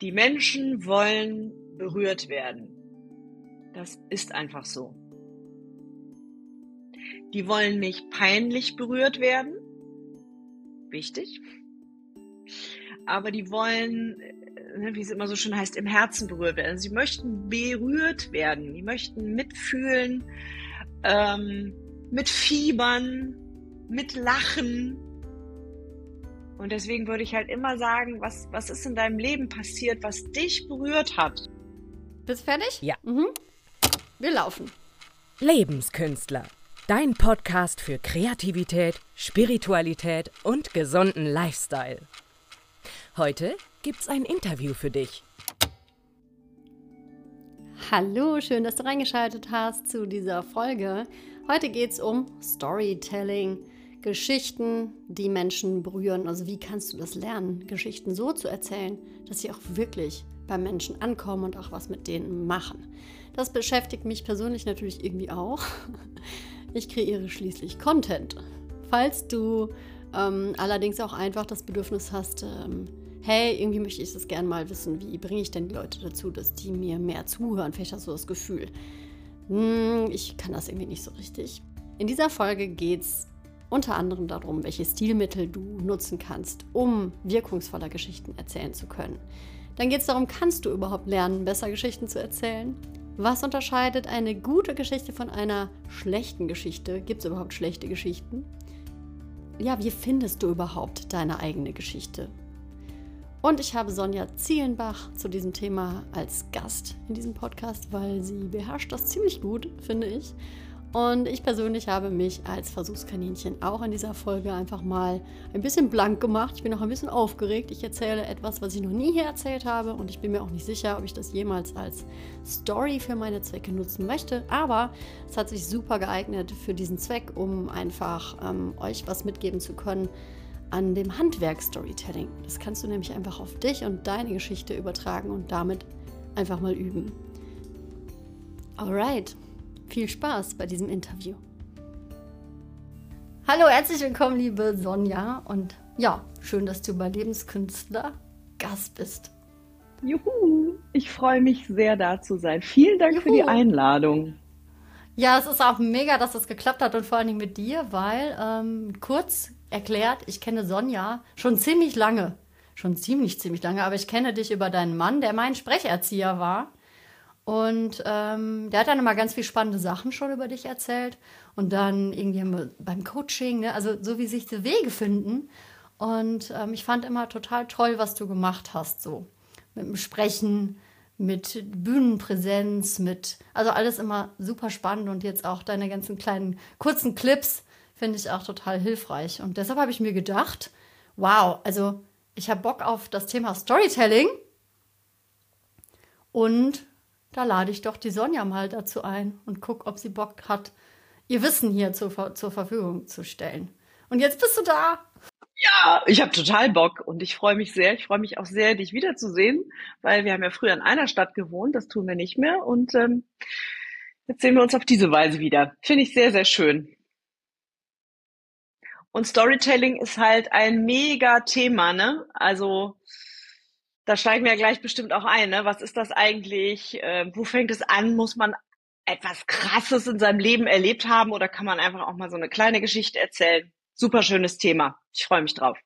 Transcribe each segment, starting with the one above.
Die Menschen wollen berührt werden. Das ist einfach so. Die wollen nicht peinlich berührt werden. Wichtig. Aber die wollen, äh, wie es immer so schön heißt, im Herzen berührt werden. Sie möchten berührt werden. Die möchten mitfühlen, ähm, mitfiebern, mitlachen, und deswegen würde ich halt immer sagen, was, was ist in deinem Leben passiert, was dich berührt hat? Bist du fertig? Ja. Mhm. Wir laufen. Lebenskünstler. Dein Podcast für Kreativität, Spiritualität und gesunden Lifestyle. Heute gibt's ein Interview für dich. Hallo, schön, dass du reingeschaltet hast zu dieser Folge. Heute geht's um Storytelling. Geschichten, die Menschen berühren. Also wie kannst du das lernen, Geschichten so zu erzählen, dass sie auch wirklich beim Menschen ankommen und auch was mit denen machen. Das beschäftigt mich persönlich natürlich irgendwie auch. Ich kreiere schließlich Content. Falls du ähm, allerdings auch einfach das Bedürfnis hast, ähm, hey, irgendwie möchte ich das gerne mal wissen, wie bringe ich denn die Leute dazu, dass die mir mehr zuhören? Vielleicht hast du das Gefühl, hm, ich kann das irgendwie nicht so richtig. In dieser Folge geht es unter anderem darum, welche Stilmittel du nutzen kannst, um wirkungsvoller Geschichten erzählen zu können. Dann geht es darum, kannst du überhaupt lernen, besser Geschichten zu erzählen? Was unterscheidet eine gute Geschichte von einer schlechten Geschichte? Gibt es überhaupt schlechte Geschichten? Ja, wie findest du überhaupt deine eigene Geschichte? Und ich habe Sonja Zielenbach zu diesem Thema als Gast in diesem Podcast, weil sie beherrscht das ziemlich gut, finde ich. Und ich persönlich habe mich als Versuchskaninchen auch in dieser Folge einfach mal ein bisschen blank gemacht. Ich bin noch ein bisschen aufgeregt. Ich erzähle etwas, was ich noch nie hier erzählt habe und ich bin mir auch nicht sicher, ob ich das jemals als Story für meine Zwecke nutzen möchte. Aber es hat sich super geeignet für diesen Zweck, um einfach ähm, euch was mitgeben zu können an dem Handwerk Storytelling. Das kannst du nämlich einfach auf dich und deine Geschichte übertragen und damit einfach mal üben. Alright. Viel Spaß bei diesem Interview. Hallo, herzlich willkommen, liebe Sonja. Und ja, schön, dass du bei Lebenskünstler Gast bist. Juhu, ich freue mich sehr, da zu sein. Vielen Dank Juhu. für die Einladung. Ja, es ist auch mega, dass das geklappt hat und vor allem mit dir, weil ähm, kurz erklärt, ich kenne Sonja schon ziemlich lange. Schon ziemlich, ziemlich lange, aber ich kenne dich über deinen Mann, der mein Sprecherzieher war. Und ähm, der hat dann immer ganz viel spannende Sachen schon über dich erzählt. Und dann irgendwie haben wir beim Coaching, ne, also so wie sich die Wege finden. Und ähm, ich fand immer total toll, was du gemacht hast, so mit dem Sprechen, mit Bühnenpräsenz, mit, also alles immer super spannend und jetzt auch deine ganzen kleinen kurzen Clips finde ich auch total hilfreich. Und deshalb habe ich mir gedacht, wow, also ich habe Bock auf das Thema Storytelling und da lade ich doch die Sonja mal dazu ein und guck, ob sie Bock hat, ihr Wissen hier zur, zur Verfügung zu stellen. Und jetzt bist du da. Ja, ich habe total Bock und ich freue mich sehr. Ich freue mich auch sehr, dich wiederzusehen, weil wir haben ja früher in einer Stadt gewohnt, das tun wir nicht mehr. Und ähm, jetzt sehen wir uns auf diese Weise wieder. Finde ich sehr, sehr schön. Und Storytelling ist halt ein mega Thema, ne? Also da steigen wir ja gleich bestimmt auch ein. Ne? Was ist das eigentlich? Äh, wo fängt es an? Muss man etwas Krasses in seinem Leben erlebt haben oder kann man einfach auch mal so eine kleine Geschichte erzählen? Super schönes Thema. Ich freue mich drauf.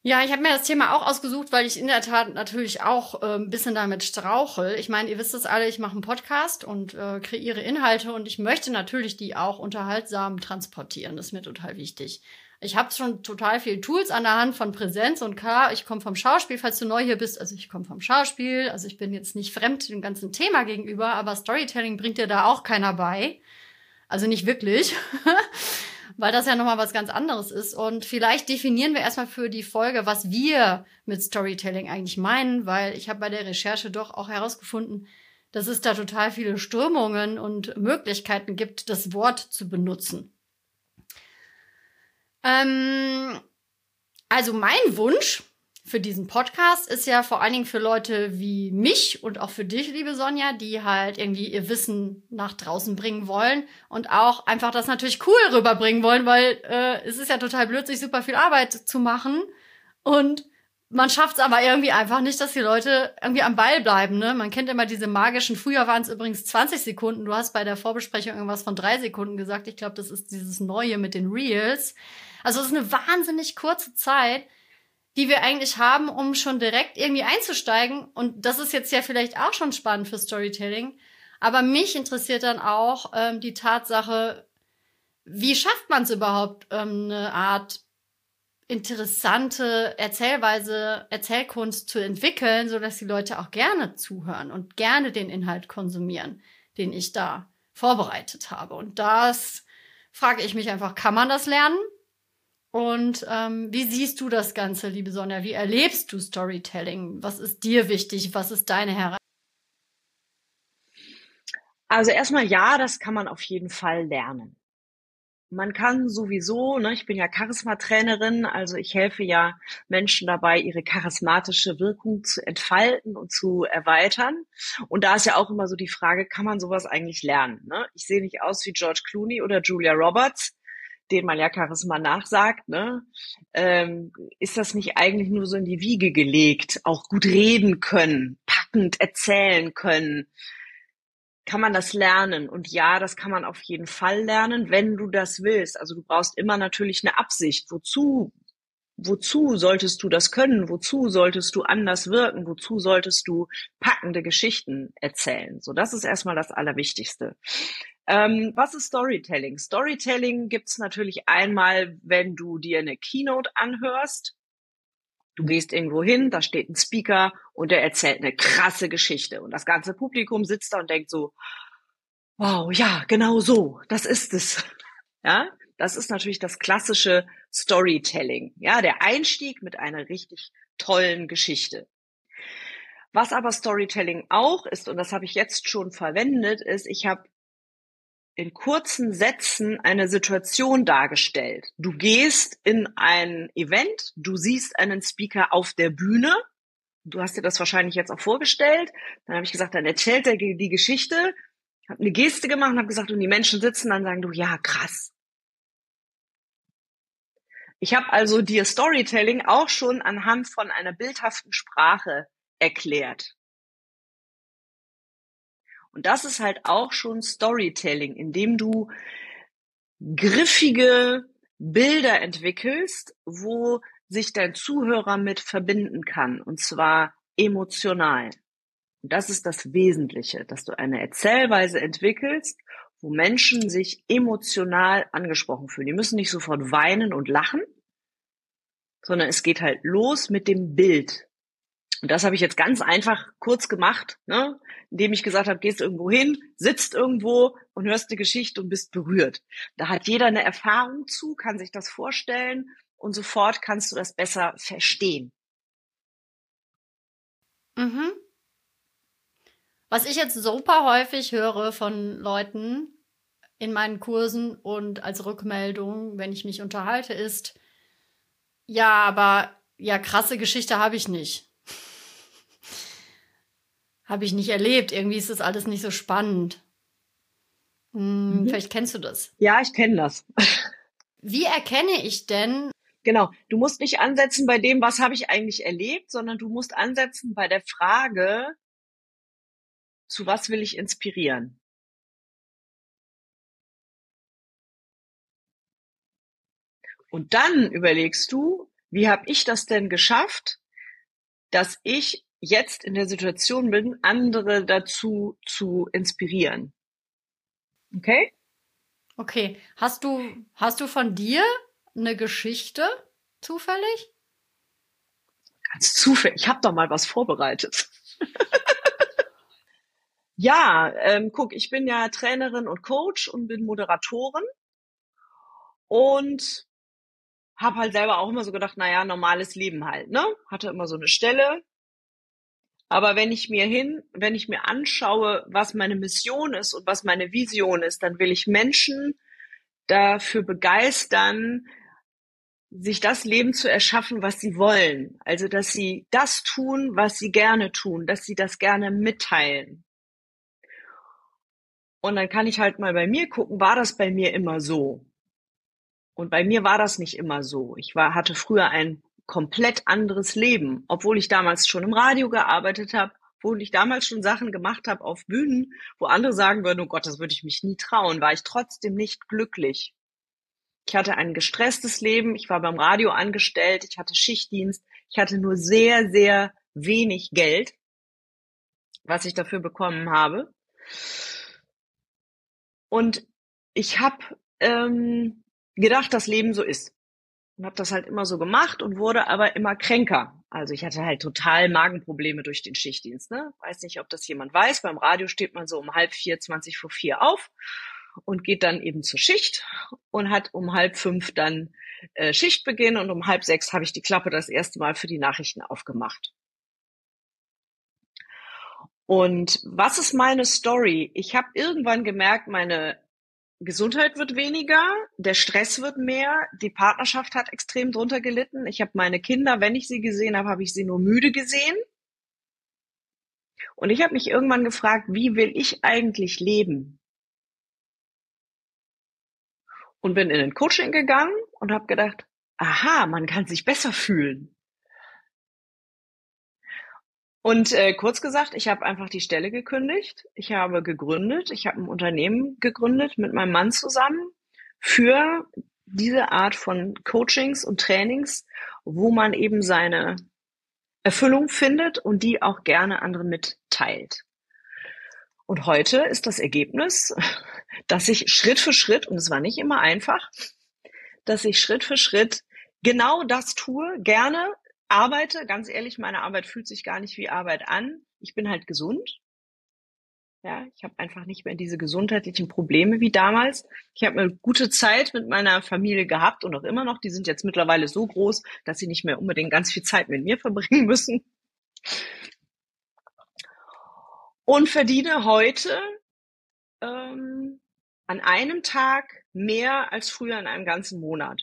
Ja, ich habe mir das Thema auch ausgesucht, weil ich in der Tat natürlich auch äh, ein bisschen damit strauchel. Ich meine, ihr wisst es alle, ich mache einen Podcast und äh, kreiere Inhalte und ich möchte natürlich die auch unterhaltsam transportieren. Das ist mir total wichtig. Ich habe schon total viele Tools an der Hand von Präsenz und klar, ich komme vom Schauspiel, falls du neu hier bist. Also ich komme vom Schauspiel, also ich bin jetzt nicht fremd dem ganzen Thema gegenüber, aber Storytelling bringt dir da auch keiner bei. Also nicht wirklich, weil das ja nochmal was ganz anderes ist. Und vielleicht definieren wir erstmal für die Folge, was wir mit Storytelling eigentlich meinen, weil ich habe bei der Recherche doch auch herausgefunden, dass es da total viele Strömungen und Möglichkeiten gibt, das Wort zu benutzen. Ähm, also mein Wunsch für diesen Podcast ist ja vor allen Dingen für Leute wie mich und auch für dich, liebe Sonja, die halt irgendwie ihr Wissen nach draußen bringen wollen und auch einfach das natürlich cool rüberbringen wollen, weil äh, es ist ja total blöd, sich super viel Arbeit zu machen und man schafft es aber irgendwie einfach nicht, dass die Leute irgendwie am Ball bleiben. Ne? Man kennt immer diese magischen, früher waren es übrigens 20 Sekunden. Du hast bei der Vorbesprechung irgendwas von drei Sekunden gesagt. Ich glaube, das ist dieses Neue mit den Reels. Also es ist eine wahnsinnig kurze Zeit, die wir eigentlich haben, um schon direkt irgendwie einzusteigen. Und das ist jetzt ja vielleicht auch schon spannend für Storytelling. Aber mich interessiert dann auch ähm, die Tatsache, wie schafft man es überhaupt, ähm, eine Art interessante Erzählweise, Erzählkunst zu entwickeln, so dass die Leute auch gerne zuhören und gerne den Inhalt konsumieren, den ich da vorbereitet habe. Und das frage ich mich einfach, kann man das lernen? Und ähm, wie siehst du das Ganze, liebe Sonja? Wie erlebst du Storytelling? Was ist dir wichtig? Was ist deine Herangehensweise? Also erstmal ja, das kann man auf jeden Fall lernen man kann sowieso, ne, ich bin ja Charisma-Trainerin, also ich helfe ja Menschen dabei, ihre charismatische Wirkung zu entfalten und zu erweitern. Und da ist ja auch immer so die Frage, kann man sowas eigentlich lernen? Ne? Ich sehe nicht aus wie George Clooney oder Julia Roberts, denen man ja Charisma nachsagt. Ne? Ähm, ist das nicht eigentlich nur so in die Wiege gelegt? Auch gut reden können, packend erzählen können, kann man das lernen. Und ja, das kann man auf jeden Fall lernen, wenn du das willst. Also du brauchst immer natürlich eine Absicht. Wozu? Wozu solltest du das können? Wozu solltest du anders wirken? Wozu solltest du packende Geschichten erzählen? So, das ist erstmal das Allerwichtigste. Ähm, was ist Storytelling? Storytelling gibt's natürlich einmal, wenn du dir eine Keynote anhörst Du gehst irgendwo hin, da steht ein Speaker und der erzählt eine krasse Geschichte. Und das ganze Publikum sitzt da und denkt so, wow, ja, genau so, das ist es. Ja, das ist natürlich das klassische Storytelling. Ja, der Einstieg mit einer richtig tollen Geschichte. Was aber Storytelling auch ist, und das habe ich jetzt schon verwendet, ist, ich habe in kurzen Sätzen eine Situation dargestellt. Du gehst in ein Event, du siehst einen Speaker auf der Bühne, du hast dir das wahrscheinlich jetzt auch vorgestellt, dann habe ich gesagt, dann erzählt er die Geschichte, habe eine Geste gemacht und habe gesagt, und die Menschen sitzen, dann sagen du, ja, krass. Ich habe also dir Storytelling auch schon anhand von einer bildhaften Sprache erklärt. Und das ist halt auch schon Storytelling, indem du griffige Bilder entwickelst, wo sich dein Zuhörer mit verbinden kann, und zwar emotional. Und das ist das Wesentliche, dass du eine Erzählweise entwickelst, wo Menschen sich emotional angesprochen fühlen. Die müssen nicht sofort weinen und lachen, sondern es geht halt los mit dem Bild. Und das habe ich jetzt ganz einfach kurz gemacht, ne? indem ich gesagt habe, gehst irgendwo hin, sitzt irgendwo und hörst eine Geschichte und bist berührt. Da hat jeder eine Erfahrung zu, kann sich das vorstellen und sofort kannst du das besser verstehen. Mhm. Was ich jetzt super häufig höre von Leuten in meinen Kursen und als Rückmeldung, wenn ich mich unterhalte, ist, ja, aber ja, krasse Geschichte habe ich nicht habe ich nicht erlebt. Irgendwie ist das alles nicht so spannend. Hm, mhm. Vielleicht kennst du das. Ja, ich kenne das. Wie erkenne ich denn? Genau, du musst nicht ansetzen bei dem, was habe ich eigentlich erlebt, sondern du musst ansetzen bei der Frage, zu was will ich inspirieren? Und dann überlegst du, wie habe ich das denn geschafft, dass ich jetzt in der Situation bin, andere dazu zu inspirieren. Okay? Okay. Hast du, hast du von dir eine Geschichte zufällig? Ganz zufällig. Ich habe doch mal was vorbereitet. ja, ähm, guck, ich bin ja Trainerin und Coach und bin Moderatorin und habe halt selber auch immer so gedacht, naja, normales Leben halt, ne? Hatte immer so eine Stelle, aber wenn ich mir hin, wenn ich mir anschaue, was meine Mission ist und was meine Vision ist, dann will ich Menschen dafür begeistern, sich das Leben zu erschaffen, was sie wollen. Also, dass sie das tun, was sie gerne tun, dass sie das gerne mitteilen. Und dann kann ich halt mal bei mir gucken, war das bei mir immer so? Und bei mir war das nicht immer so. Ich war, hatte früher ein komplett anderes Leben, obwohl ich damals schon im Radio gearbeitet habe, obwohl ich damals schon Sachen gemacht habe auf Bühnen, wo andere sagen würden, oh Gott, das würde ich mich nie trauen, war ich trotzdem nicht glücklich. Ich hatte ein gestresstes Leben, ich war beim Radio angestellt, ich hatte Schichtdienst, ich hatte nur sehr, sehr wenig Geld, was ich dafür bekommen habe. Und ich habe ähm, gedacht, das Leben so ist. Und habe das halt immer so gemacht und wurde aber immer kränker. Also ich hatte halt total Magenprobleme durch den Schichtdienst. Ne? Weiß nicht, ob das jemand weiß. Beim Radio steht man so um halb vier, zwanzig vor vier auf und geht dann eben zur Schicht und hat um halb fünf dann äh, Schichtbeginn und um halb sechs habe ich die Klappe das erste Mal für die Nachrichten aufgemacht. Und was ist meine Story? Ich habe irgendwann gemerkt, meine Gesundheit wird weniger, der Stress wird mehr, die Partnerschaft hat extrem drunter gelitten. Ich habe meine Kinder, wenn ich sie gesehen habe, habe ich sie nur müde gesehen. Und ich habe mich irgendwann gefragt, wie will ich eigentlich leben? Und bin in ein Coaching gegangen und habe gedacht, aha, man kann sich besser fühlen. Und äh, kurz gesagt, ich habe einfach die Stelle gekündigt. Ich habe gegründet. Ich habe ein Unternehmen gegründet mit meinem Mann zusammen für diese Art von Coachings und Trainings, wo man eben seine Erfüllung findet und die auch gerne anderen mitteilt. Und heute ist das Ergebnis, dass ich Schritt für Schritt, und es war nicht immer einfach, dass ich Schritt für Schritt genau das tue, gerne arbeite, ganz ehrlich, meine Arbeit fühlt sich gar nicht wie Arbeit an. Ich bin halt gesund. Ja, ich habe einfach nicht mehr diese gesundheitlichen Probleme wie damals. Ich habe eine gute Zeit mit meiner Familie gehabt und auch immer noch. Die sind jetzt mittlerweile so groß, dass sie nicht mehr unbedingt ganz viel Zeit mit mir verbringen müssen. Und verdiene heute ähm, an einem Tag mehr als früher in einem ganzen Monat.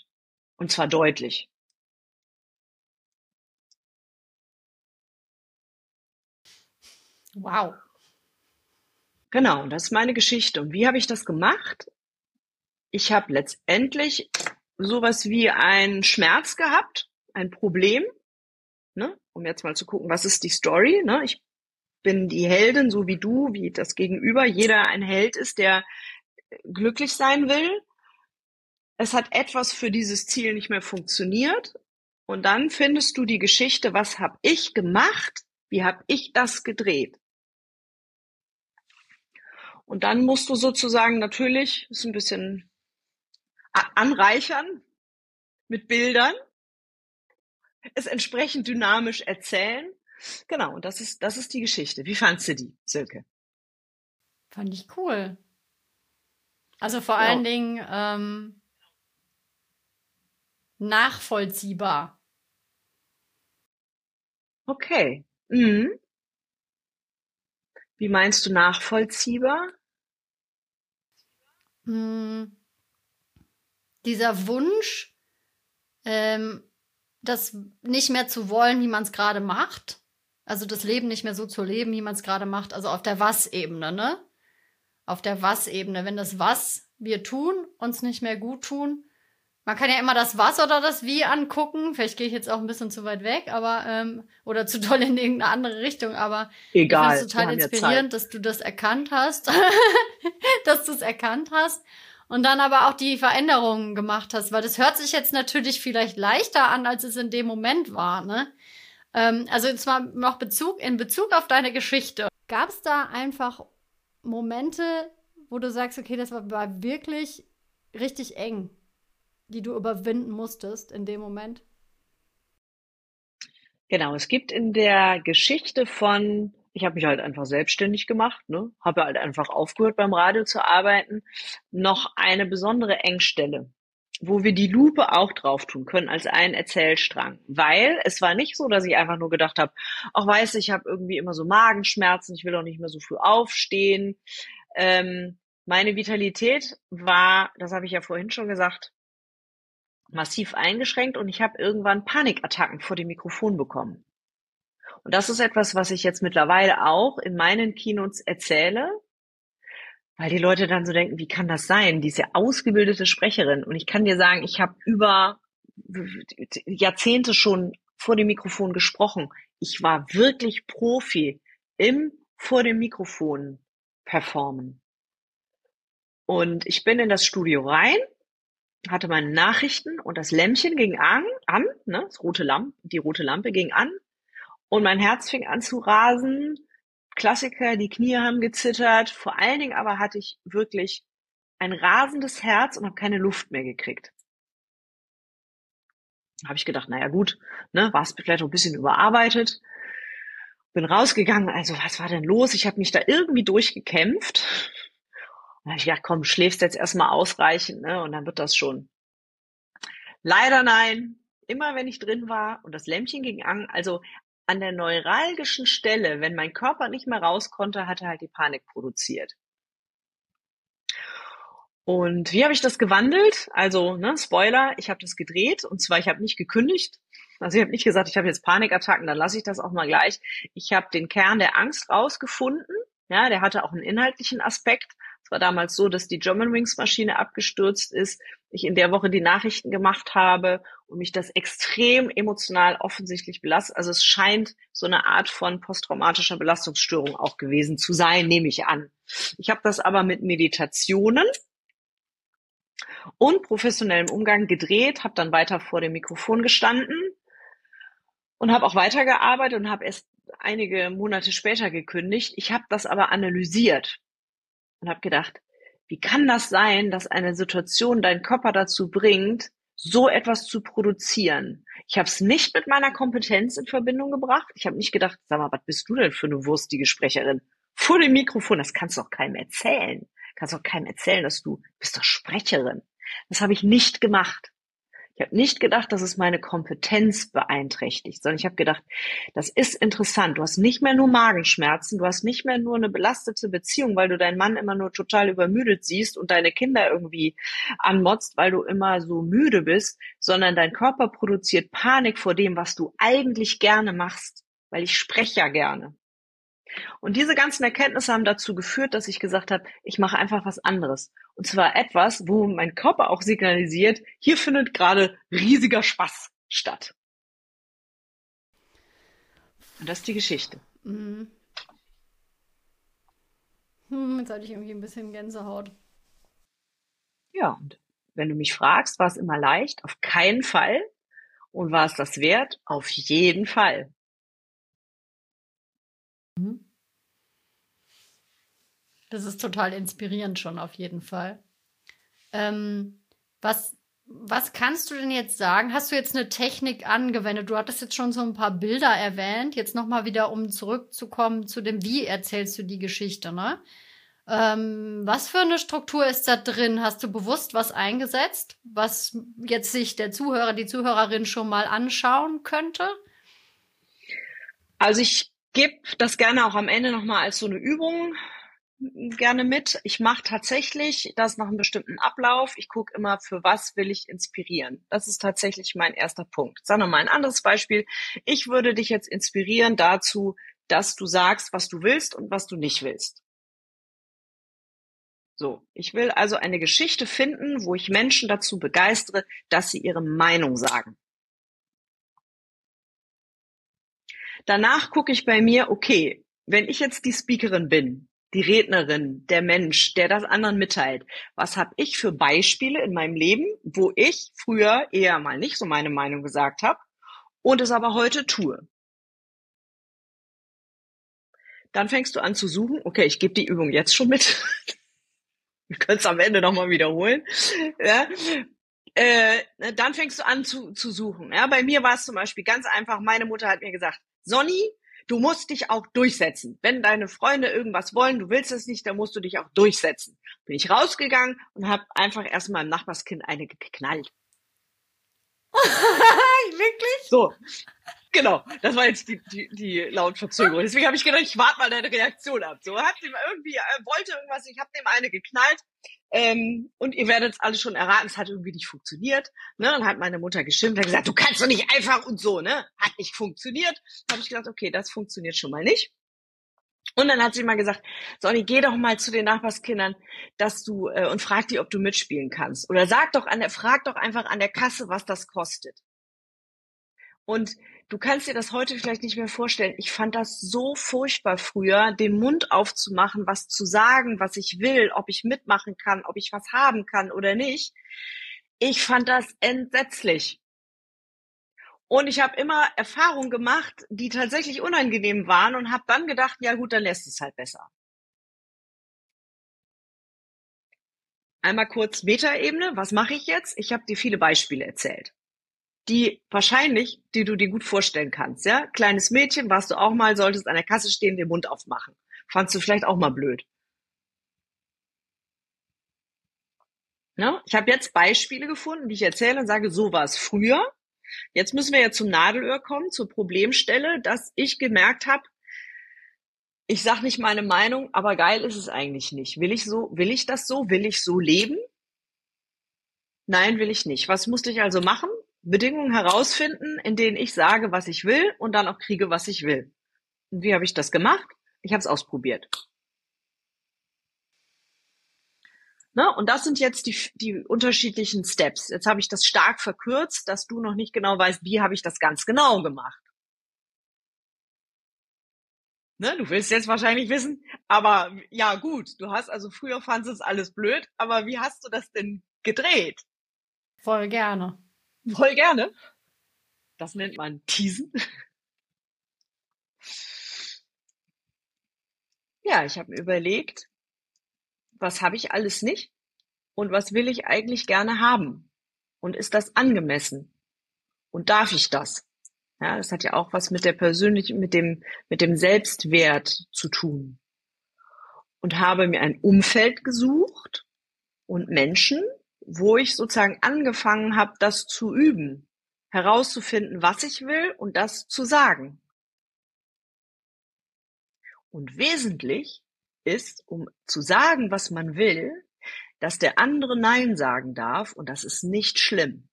Und zwar deutlich. Wow. Genau, das ist meine Geschichte. Und wie habe ich das gemacht? Ich habe letztendlich sowas wie einen Schmerz gehabt, ein Problem, ne? um jetzt mal zu gucken, was ist die Story. Ne? Ich bin die Heldin, so wie du, wie das Gegenüber. Jeder ein Held ist, der glücklich sein will. Es hat etwas für dieses Ziel nicht mehr funktioniert. Und dann findest du die Geschichte, was habe ich gemacht, wie habe ich das gedreht? Und dann musst du sozusagen natürlich, ist ein bisschen anreichern mit Bildern, es entsprechend dynamisch erzählen. Genau, und das ist, das ist die Geschichte. Wie fandst du die, Silke? Fand ich cool. Also vor ja. allen Dingen ähm, nachvollziehbar. Okay. Mhm. Wie meinst du nachvollziehbar? Hm. Dieser Wunsch, ähm, das nicht mehr zu wollen, wie man es gerade macht. Also das Leben nicht mehr so zu leben, wie man es gerade macht. Also auf der Was-Ebene, ne? Auf der Was-Ebene. Wenn das Was wir tun, uns nicht mehr gut tun, man kann ja immer das Was oder das Wie angucken. Vielleicht gehe ich jetzt auch ein bisschen zu weit weg, aber ähm, oder zu doll in irgendeine andere Richtung. Aber Egal, ich finde es total inspirierend, dass du das erkannt hast, dass du es erkannt hast und dann aber auch die Veränderungen gemacht hast, weil das hört sich jetzt natürlich vielleicht leichter an, als es in dem Moment war. Ne? Ähm, also jetzt mal noch Bezug in Bezug auf deine Geschichte. Gab es da einfach Momente, wo du sagst, okay, das war, war wirklich richtig eng? Die du überwinden musstest in dem Moment? Genau, es gibt in der Geschichte von, ich habe mich halt einfach selbstständig gemacht, ne, habe halt einfach aufgehört beim Radio zu arbeiten, noch eine besondere Engstelle, wo wir die Lupe auch drauf tun können als einen Erzählstrang, weil es war nicht so, dass ich einfach nur gedacht habe, ach weißt du, ich habe irgendwie immer so Magenschmerzen, ich will auch nicht mehr so früh aufstehen. Ähm, meine Vitalität war, das habe ich ja vorhin schon gesagt, massiv eingeschränkt und ich habe irgendwann Panikattacken vor dem Mikrofon bekommen. Und das ist etwas, was ich jetzt mittlerweile auch in meinen Keynotes erzähle, weil die Leute dann so denken, wie kann das sein? Diese ausgebildete Sprecherin. Und ich kann dir sagen, ich habe über Jahrzehnte schon vor dem Mikrofon gesprochen. Ich war wirklich Profi im vor dem Mikrofon performen. Und ich bin in das Studio rein, hatte meine Nachrichten und das Lämpchen ging an, an ne, das rote Lampe, die rote Lampe ging an und mein Herz fing an zu rasen. Klassiker, die Knie haben gezittert. Vor allen Dingen aber hatte ich wirklich ein rasendes Herz und habe keine Luft mehr gekriegt. Habe ich gedacht, naja gut, ne, war es vielleicht auch ein bisschen überarbeitet. Bin rausgegangen, also was war denn los? Ich habe mich da irgendwie durchgekämpft. Und ich gedacht, komm, schläfst jetzt erstmal ausreichend, ne? Und dann wird das schon. Leider nein. Immer wenn ich drin war und das Lämpchen ging an, also an der neuralgischen Stelle, wenn mein Körper nicht mehr raus konnte, hat er halt die Panik produziert. Und wie habe ich das gewandelt? Also, ne, Spoiler, ich habe das gedreht und zwar, ich habe nicht gekündigt. Also ich habe nicht gesagt, ich habe jetzt Panikattacken, dann lasse ich das auch mal gleich. Ich habe den Kern der Angst rausgefunden. Ja, der hatte auch einen inhaltlichen Aspekt. Es war damals so, dass die German Wings Maschine abgestürzt ist, ich in der Woche die Nachrichten gemacht habe und mich das extrem emotional offensichtlich belastet. Also es scheint so eine Art von posttraumatischer Belastungsstörung auch gewesen zu sein, nehme ich an. Ich habe das aber mit Meditationen und professionellem Umgang gedreht, habe dann weiter vor dem Mikrofon gestanden und habe auch weitergearbeitet und habe erst einige Monate später gekündigt. Ich habe das aber analysiert und habe gedacht, wie kann das sein, dass eine Situation deinen Körper dazu bringt, so etwas zu produzieren? Ich habe es nicht mit meiner Kompetenz in Verbindung gebracht. Ich habe nicht gedacht, sag mal, was bist du denn für eine wurstige Sprecherin? Vor dem Mikrofon, das kannst du doch keinem erzählen. Kannst doch keinem erzählen, dass du bist doch Sprecherin. Das habe ich nicht gemacht. Ich habe nicht gedacht, dass es meine Kompetenz beeinträchtigt, sondern ich habe gedacht, das ist interessant. Du hast nicht mehr nur Magenschmerzen, du hast nicht mehr nur eine belastete Beziehung, weil du deinen Mann immer nur total übermüdet siehst und deine Kinder irgendwie anmotzt, weil du immer so müde bist, sondern dein Körper produziert Panik vor dem, was du eigentlich gerne machst, weil ich spreche ja gerne. Und diese ganzen Erkenntnisse haben dazu geführt, dass ich gesagt habe, ich mache einfach was anderes. Und zwar etwas, wo mein Körper auch signalisiert, hier findet gerade riesiger Spaß statt. Und das ist die Geschichte. Mhm. Hm, jetzt hatte ich irgendwie ein bisschen Gänsehaut. Ja, und wenn du mich fragst, war es immer leicht? Auf keinen Fall. Und war es das wert? Auf jeden Fall. Mhm. Das ist total inspirierend schon auf jeden Fall. Ähm, was, was kannst du denn jetzt sagen? Hast du jetzt eine Technik angewendet? Du hattest jetzt schon so ein paar Bilder erwähnt. Jetzt nochmal wieder, um zurückzukommen zu dem, wie erzählst du die Geschichte, ne? Ähm, was für eine Struktur ist da drin? Hast du bewusst was eingesetzt, was jetzt sich der Zuhörer, die Zuhörerin schon mal anschauen könnte? Also ich gebe das gerne auch am Ende nochmal als so eine Übung gerne mit. Ich mache tatsächlich das nach einem bestimmten Ablauf. Ich gucke immer, für was will ich inspirieren. Das ist tatsächlich mein erster Punkt. Sag noch mal ein anderes Beispiel. Ich würde dich jetzt inspirieren dazu, dass du sagst, was du willst und was du nicht willst. So, ich will also eine Geschichte finden, wo ich Menschen dazu begeistere, dass sie ihre Meinung sagen. Danach gucke ich bei mir, okay, wenn ich jetzt die Speakerin bin, die Rednerin, der Mensch, der das anderen mitteilt. Was habe ich für Beispiele in meinem Leben, wo ich früher eher mal nicht so meine Meinung gesagt habe und es aber heute tue? Dann fängst du an zu suchen. Okay, ich gebe die Übung jetzt schon mit. Wir können es am Ende nochmal wiederholen. Ja. Äh, dann fängst du an zu, zu suchen. Ja, bei mir war es zum Beispiel ganz einfach. Meine Mutter hat mir gesagt, Sonny, du musst dich auch durchsetzen. Wenn deine Freunde irgendwas wollen, du willst es nicht, dann musst du dich auch durchsetzen. Bin ich rausgegangen und habe einfach erst mal im Nachbarskind eine geknallt. Wirklich? So. Genau, das war jetzt die, die, die Lautverzögerung. Deswegen habe ich gedacht, ich warte mal deine Reaktion ab. So, hat dem irgendwie, äh, wollte irgendwas, ich habe dem eine geknallt. Ähm, und ihr werdet es alle schon erraten, es hat irgendwie nicht funktioniert. Ne? Dann hat meine Mutter geschimpft, hat gesagt, du kannst doch nicht einfach und so, ne? Hat nicht funktioniert. Dann habe ich gedacht, okay, das funktioniert schon mal nicht. Und dann hat sie mal gesagt, Sonny, geh doch mal zu den Nachbarskindern, dass du äh, und frag die, ob du mitspielen kannst. Oder sag doch an der, frag doch einfach an der Kasse, was das kostet. Und du kannst dir das heute vielleicht nicht mehr vorstellen. Ich fand das so furchtbar früher, den Mund aufzumachen, was zu sagen, was ich will, ob ich mitmachen kann, ob ich was haben kann oder nicht. Ich fand das entsetzlich. Und ich habe immer Erfahrungen gemacht, die tatsächlich unangenehm waren und habe dann gedacht, ja gut, dann lässt es halt besser. Einmal kurz Metaebene. Was mache ich jetzt? Ich habe dir viele Beispiele erzählt die wahrscheinlich, die du dir gut vorstellen kannst, ja? Kleines Mädchen, warst du auch mal, solltest an der Kasse stehen, den Mund aufmachen. Fandst du vielleicht auch mal blöd. Ne? Ich habe jetzt Beispiele gefunden, die ich erzähle und sage, so war es früher. Jetzt müssen wir ja zum Nadelöhr kommen, zur Problemstelle, dass ich gemerkt habe, ich sag nicht meine Meinung, aber geil ist es eigentlich nicht. Will ich so, will ich das so? Will ich so leben? Nein, will ich nicht. Was musste ich also machen? Bedingungen herausfinden, in denen ich sage, was ich will und dann auch kriege, was ich will. Und wie habe ich das gemacht? Ich habe es ausprobiert. Ne? Und das sind jetzt die, die unterschiedlichen Steps. Jetzt habe ich das stark verkürzt, dass du noch nicht genau weißt, wie habe ich das ganz genau gemacht. Ne? Du willst jetzt wahrscheinlich wissen, aber ja gut, du hast also früher fandest es alles blöd, aber wie hast du das denn gedreht? Voll gerne. Voll gerne. Das nennt man Teasen. Ja, ich habe mir überlegt, was habe ich alles nicht und was will ich eigentlich gerne haben? Und ist das angemessen? Und darf ich das? Ja, das hat ja auch was mit der persönlichen, mit dem, mit dem Selbstwert zu tun. Und habe mir ein Umfeld gesucht und Menschen, wo ich sozusagen angefangen habe, das zu üben, herauszufinden, was ich will und das zu sagen. Und wesentlich ist, um zu sagen, was man will, dass der andere Nein sagen darf und das ist nicht schlimm.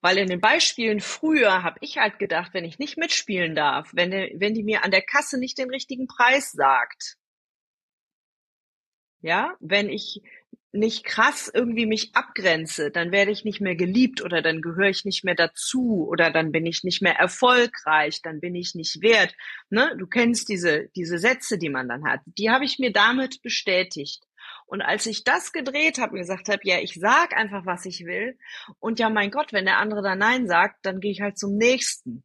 Weil in den Beispielen früher habe ich halt gedacht, wenn ich nicht mitspielen darf, wenn, wenn die mir an der Kasse nicht den richtigen Preis sagt, ja, wenn ich nicht krass irgendwie mich abgrenze, dann werde ich nicht mehr geliebt oder dann gehöre ich nicht mehr dazu oder dann bin ich nicht mehr erfolgreich, dann bin ich nicht wert. Ne? Du kennst diese, diese Sätze, die man dann hat. Die habe ich mir damit bestätigt. Und als ich das gedreht habe und gesagt habe, ja, ich sag einfach, was ich will. Und ja, mein Gott, wenn der andere da Nein sagt, dann gehe ich halt zum nächsten.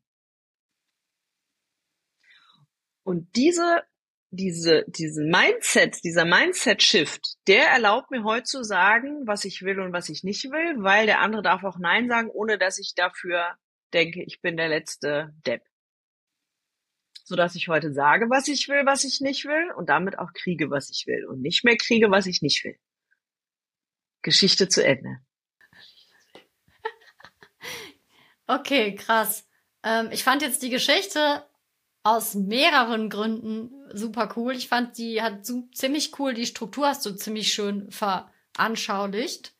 Und diese diese, diesen Mindset, dieser Mindset-Shift, der erlaubt mir heute zu sagen, was ich will und was ich nicht will, weil der andere darf auch Nein sagen, ohne dass ich dafür denke, ich bin der letzte Depp. So dass ich heute sage, was ich will, was ich nicht will und damit auch kriege, was ich will und nicht mehr kriege, was ich nicht will. Geschichte zu Ende. Okay, krass. Ähm, ich fand jetzt die Geschichte aus mehreren Gründen super cool. Ich fand, die hat so, ziemlich cool, die Struktur hast du ziemlich schön veranschaulicht.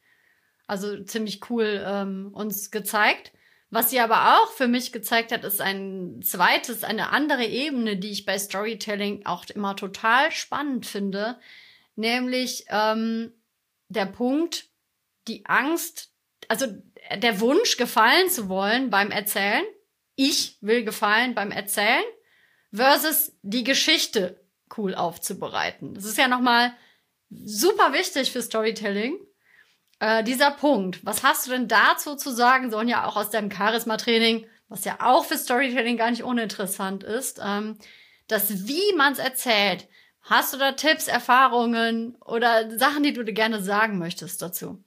Also ziemlich cool ähm, uns gezeigt. Was sie aber auch für mich gezeigt hat, ist ein zweites, eine andere Ebene, die ich bei Storytelling auch immer total spannend finde. Nämlich ähm, der Punkt, die Angst, also der Wunsch, gefallen zu wollen beim Erzählen. Ich will gefallen beim Erzählen versus die Geschichte cool aufzubereiten. Das ist ja nochmal super wichtig für Storytelling. Äh, dieser Punkt. Was hast du denn dazu zu sagen? Sonja, auch aus deinem Charisma-Training, was ja auch für Storytelling gar nicht uninteressant ist, ähm, das wie man es erzählt. Hast du da Tipps, Erfahrungen oder Sachen, die du dir gerne sagen möchtest dazu?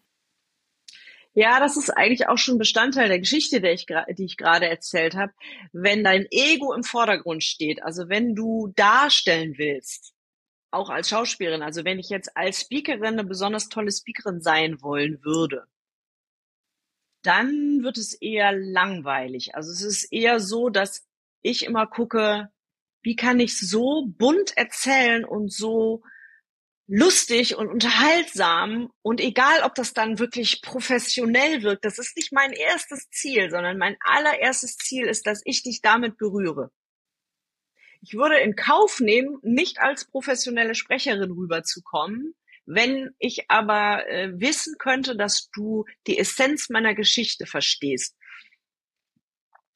Ja, das ist eigentlich auch schon Bestandteil der Geschichte, die ich, die ich gerade erzählt habe. Wenn dein Ego im Vordergrund steht, also wenn du darstellen willst, auch als Schauspielerin, also wenn ich jetzt als Speakerin eine besonders tolle Speakerin sein wollen würde, dann wird es eher langweilig. Also es ist eher so, dass ich immer gucke, wie kann ich so bunt erzählen und so lustig und unterhaltsam und egal, ob das dann wirklich professionell wirkt, das ist nicht mein erstes Ziel, sondern mein allererstes Ziel ist, dass ich dich damit berühre. Ich würde in Kauf nehmen, nicht als professionelle Sprecherin rüberzukommen, wenn ich aber äh, wissen könnte, dass du die Essenz meiner Geschichte verstehst.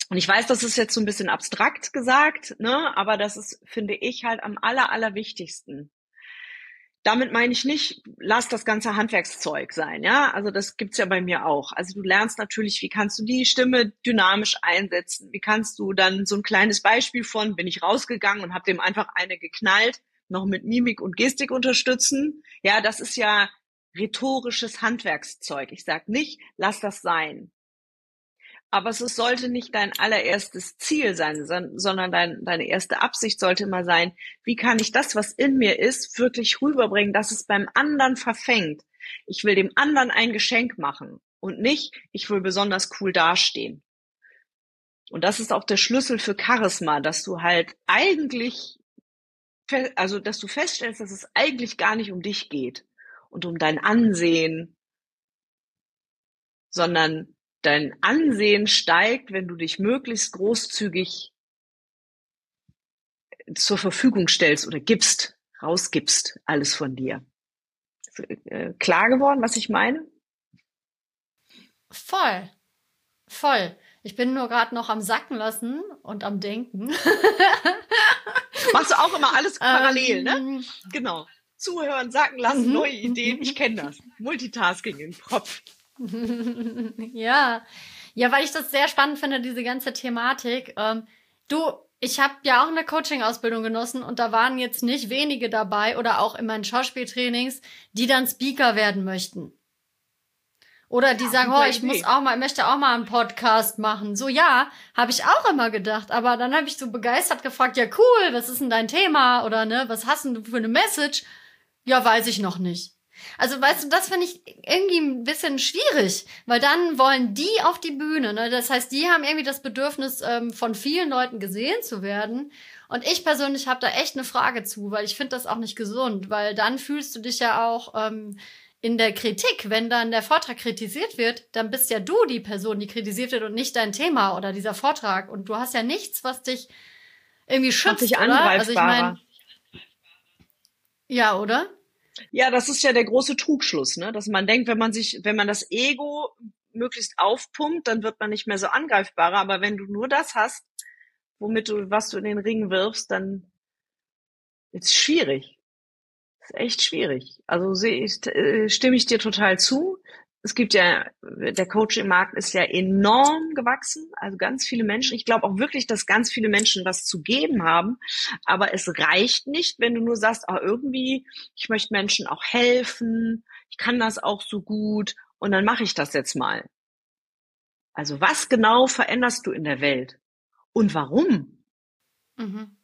Und ich weiß, das ist jetzt so ein bisschen abstrakt gesagt, ne, aber das ist, finde ich, halt am aller, allerwichtigsten. Damit meine ich nicht, lass das ganze Handwerkszeug sein, ja. Also das gibt's ja bei mir auch. Also du lernst natürlich, wie kannst du die Stimme dynamisch einsetzen? Wie kannst du dann so ein kleines Beispiel von, bin ich rausgegangen und habe dem einfach eine geknallt, noch mit Mimik und Gestik unterstützen? Ja, das ist ja rhetorisches Handwerkszeug. Ich sag nicht, lass das sein. Aber es sollte nicht dein allererstes Ziel sein, sondern dein, deine erste Absicht sollte immer sein, wie kann ich das, was in mir ist, wirklich rüberbringen, dass es beim anderen verfängt. Ich will dem anderen ein Geschenk machen und nicht, ich will besonders cool dastehen. Und das ist auch der Schlüssel für Charisma, dass du halt eigentlich, also dass du feststellst, dass es eigentlich gar nicht um dich geht und um dein Ansehen, sondern dein Ansehen steigt, wenn du dich möglichst großzügig zur Verfügung stellst oder gibst, rausgibst, alles von dir. Äh, klar geworden, was ich meine? Voll. Voll. Ich bin nur gerade noch am Sacken lassen und am Denken. Machst du auch immer alles parallel, ne? ähm, ne? Genau. Zuhören, sacken lassen, mhm. neue Ideen. Ich kenne das. Multitasking im Kopf. ja, ja, weil ich das sehr spannend finde, diese ganze Thematik. Ähm, du, ich habe ja auch eine Coaching-Ausbildung genossen und da waren jetzt nicht wenige dabei oder auch in meinen Schauspieltrainings, die dann Speaker werden möchten. Oder die ja, sagen, oh, ich Idee. muss auch mal, möchte auch mal einen Podcast machen. So ja, habe ich auch immer gedacht. Aber dann habe ich so begeistert gefragt, ja cool, was ist denn dein Thema? Oder ne, was hast denn du für eine Message? Ja, weiß ich noch nicht. Also weißt du, das finde ich irgendwie ein bisschen schwierig, weil dann wollen die auf die Bühne. Ne? Das heißt, die haben irgendwie das Bedürfnis, ähm, von vielen Leuten gesehen zu werden. Und ich persönlich habe da echt eine Frage zu, weil ich finde das auch nicht gesund, weil dann fühlst du dich ja auch ähm, in der Kritik, wenn dann der Vortrag kritisiert wird, dann bist ja du die Person, die kritisiert wird und nicht dein Thema oder dieser Vortrag. Und du hast ja nichts, was dich irgendwie schützt, dich oder? Also ich meine, ja, oder? Ja, das ist ja der große Trugschluss, ne? Dass man denkt, wenn man sich, wenn man das Ego möglichst aufpumpt, dann wird man nicht mehr so angreifbarer. Aber wenn du nur das hast, womit du, was du in den Ring wirfst, dann ist es schwierig. ist echt schwierig. Also sehe ich, äh, stimme ich dir total zu es gibt ja, der Coaching-Markt ist ja enorm gewachsen, also ganz viele Menschen. Ich glaube auch wirklich, dass ganz viele Menschen was zu geben haben, aber es reicht nicht, wenn du nur sagst, ah, irgendwie, ich möchte Menschen auch helfen, ich kann das auch so gut und dann mache ich das jetzt mal. Also was genau veränderst du in der Welt und warum? Mhm.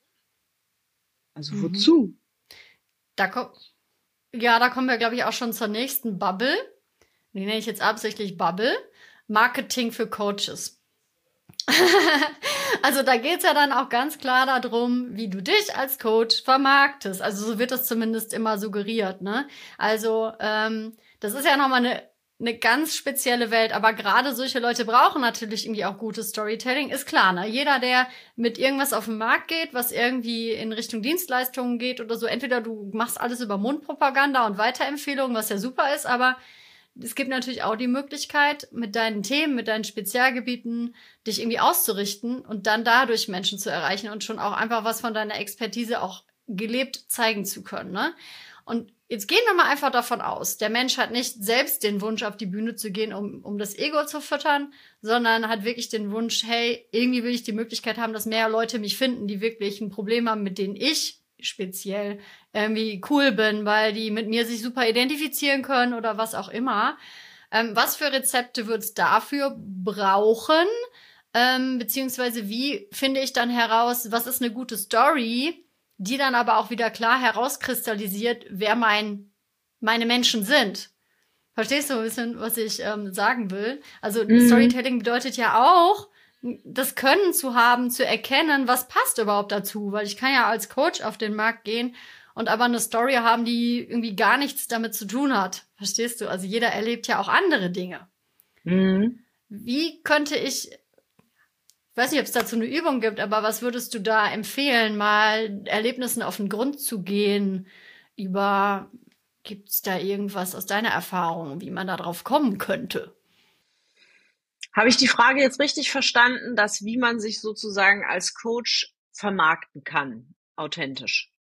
Also mhm. wozu? Da kommt, ja, da kommen wir, glaube ich, auch schon zur nächsten Bubble die nenne ich jetzt absichtlich Bubble, Marketing für Coaches. also da geht's ja dann auch ganz klar darum, wie du dich als Coach vermarktest. Also so wird das zumindest immer suggeriert. Ne? Also ähm, das ist ja nochmal eine eine ganz spezielle Welt, aber gerade solche Leute brauchen natürlich irgendwie auch gutes Storytelling, ist klar, ne? Jeder, der mit irgendwas auf den Markt geht, was irgendwie in Richtung Dienstleistungen geht oder so, entweder du machst alles über Mundpropaganda und Weiterempfehlungen, was ja super ist, aber es gibt natürlich auch die Möglichkeit, mit deinen Themen, mit deinen Spezialgebieten dich irgendwie auszurichten und dann dadurch Menschen zu erreichen und schon auch einfach was von deiner Expertise auch gelebt zeigen zu können. Ne? Und jetzt gehen wir mal einfach davon aus, der Mensch hat nicht selbst den Wunsch, auf die Bühne zu gehen, um, um das Ego zu füttern, sondern hat wirklich den Wunsch, hey, irgendwie will ich die Möglichkeit haben, dass mehr Leute mich finden, die wirklich ein Problem haben, mit denen ich speziell irgendwie cool bin, weil die mit mir sich super identifizieren können oder was auch immer. Ähm, was für Rezepte wird es dafür brauchen? Ähm, beziehungsweise wie finde ich dann heraus, was ist eine gute Story, die dann aber auch wieder klar herauskristallisiert, wer mein, meine Menschen sind. Verstehst du ein bisschen, was ich ähm, sagen will? Also mhm. Storytelling bedeutet ja auch, das Können zu haben, zu erkennen, was passt überhaupt dazu, weil ich kann ja als Coach auf den Markt gehen und aber eine Story haben, die irgendwie gar nichts damit zu tun hat. Verstehst du? Also jeder erlebt ja auch andere Dinge. Mhm. Wie könnte ich, ich weiß nicht, ob es dazu eine Übung gibt, aber was würdest du da empfehlen, mal Erlebnissen auf den Grund zu gehen? Über, gibt es da irgendwas aus deiner Erfahrung, wie man da drauf kommen könnte? Habe ich die Frage jetzt richtig verstanden, dass wie man sich sozusagen als Coach vermarkten kann, authentisch?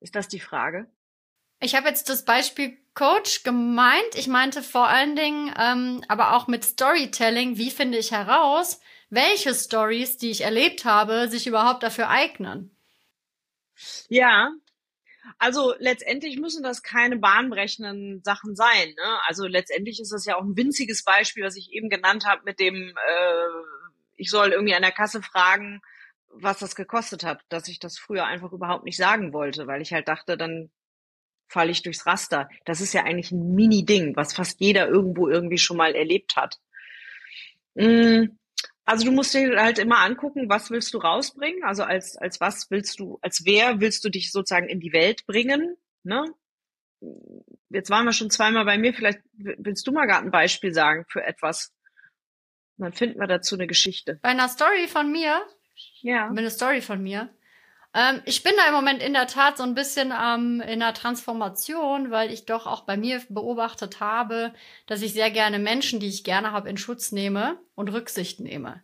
Ist das die Frage? Ich habe jetzt das Beispiel Coach gemeint. Ich meinte vor allen Dingen, ähm, aber auch mit Storytelling, wie finde ich heraus, welche Stories, die ich erlebt habe, sich überhaupt dafür eignen. Ja, also letztendlich müssen das keine bahnbrechenden Sachen sein. Ne? Also letztendlich ist das ja auch ein winziges Beispiel, was ich eben genannt habe, mit dem äh, ich soll irgendwie an der Kasse fragen, was das gekostet hat, dass ich das früher einfach überhaupt nicht sagen wollte, weil ich halt dachte, dann falle ich durchs Raster. Das ist ja eigentlich ein Mini-Ding, was fast jeder irgendwo irgendwie schon mal erlebt hat. Mm, also du musst dir halt immer angucken, was willst du rausbringen? Also als, als was willst du, als wer willst du dich sozusagen in die Welt bringen? Ne? Jetzt waren wir schon zweimal bei mir, vielleicht willst du mal gerade ein Beispiel sagen für etwas. Dann finden wir dazu eine Geschichte. Bei einer Story von mir? Ja. Mit einer Story von mir. Ähm, ich bin da im Moment in der Tat so ein bisschen ähm, in einer Transformation, weil ich doch auch bei mir beobachtet habe, dass ich sehr gerne Menschen, die ich gerne habe, in Schutz nehme und Rücksicht nehme.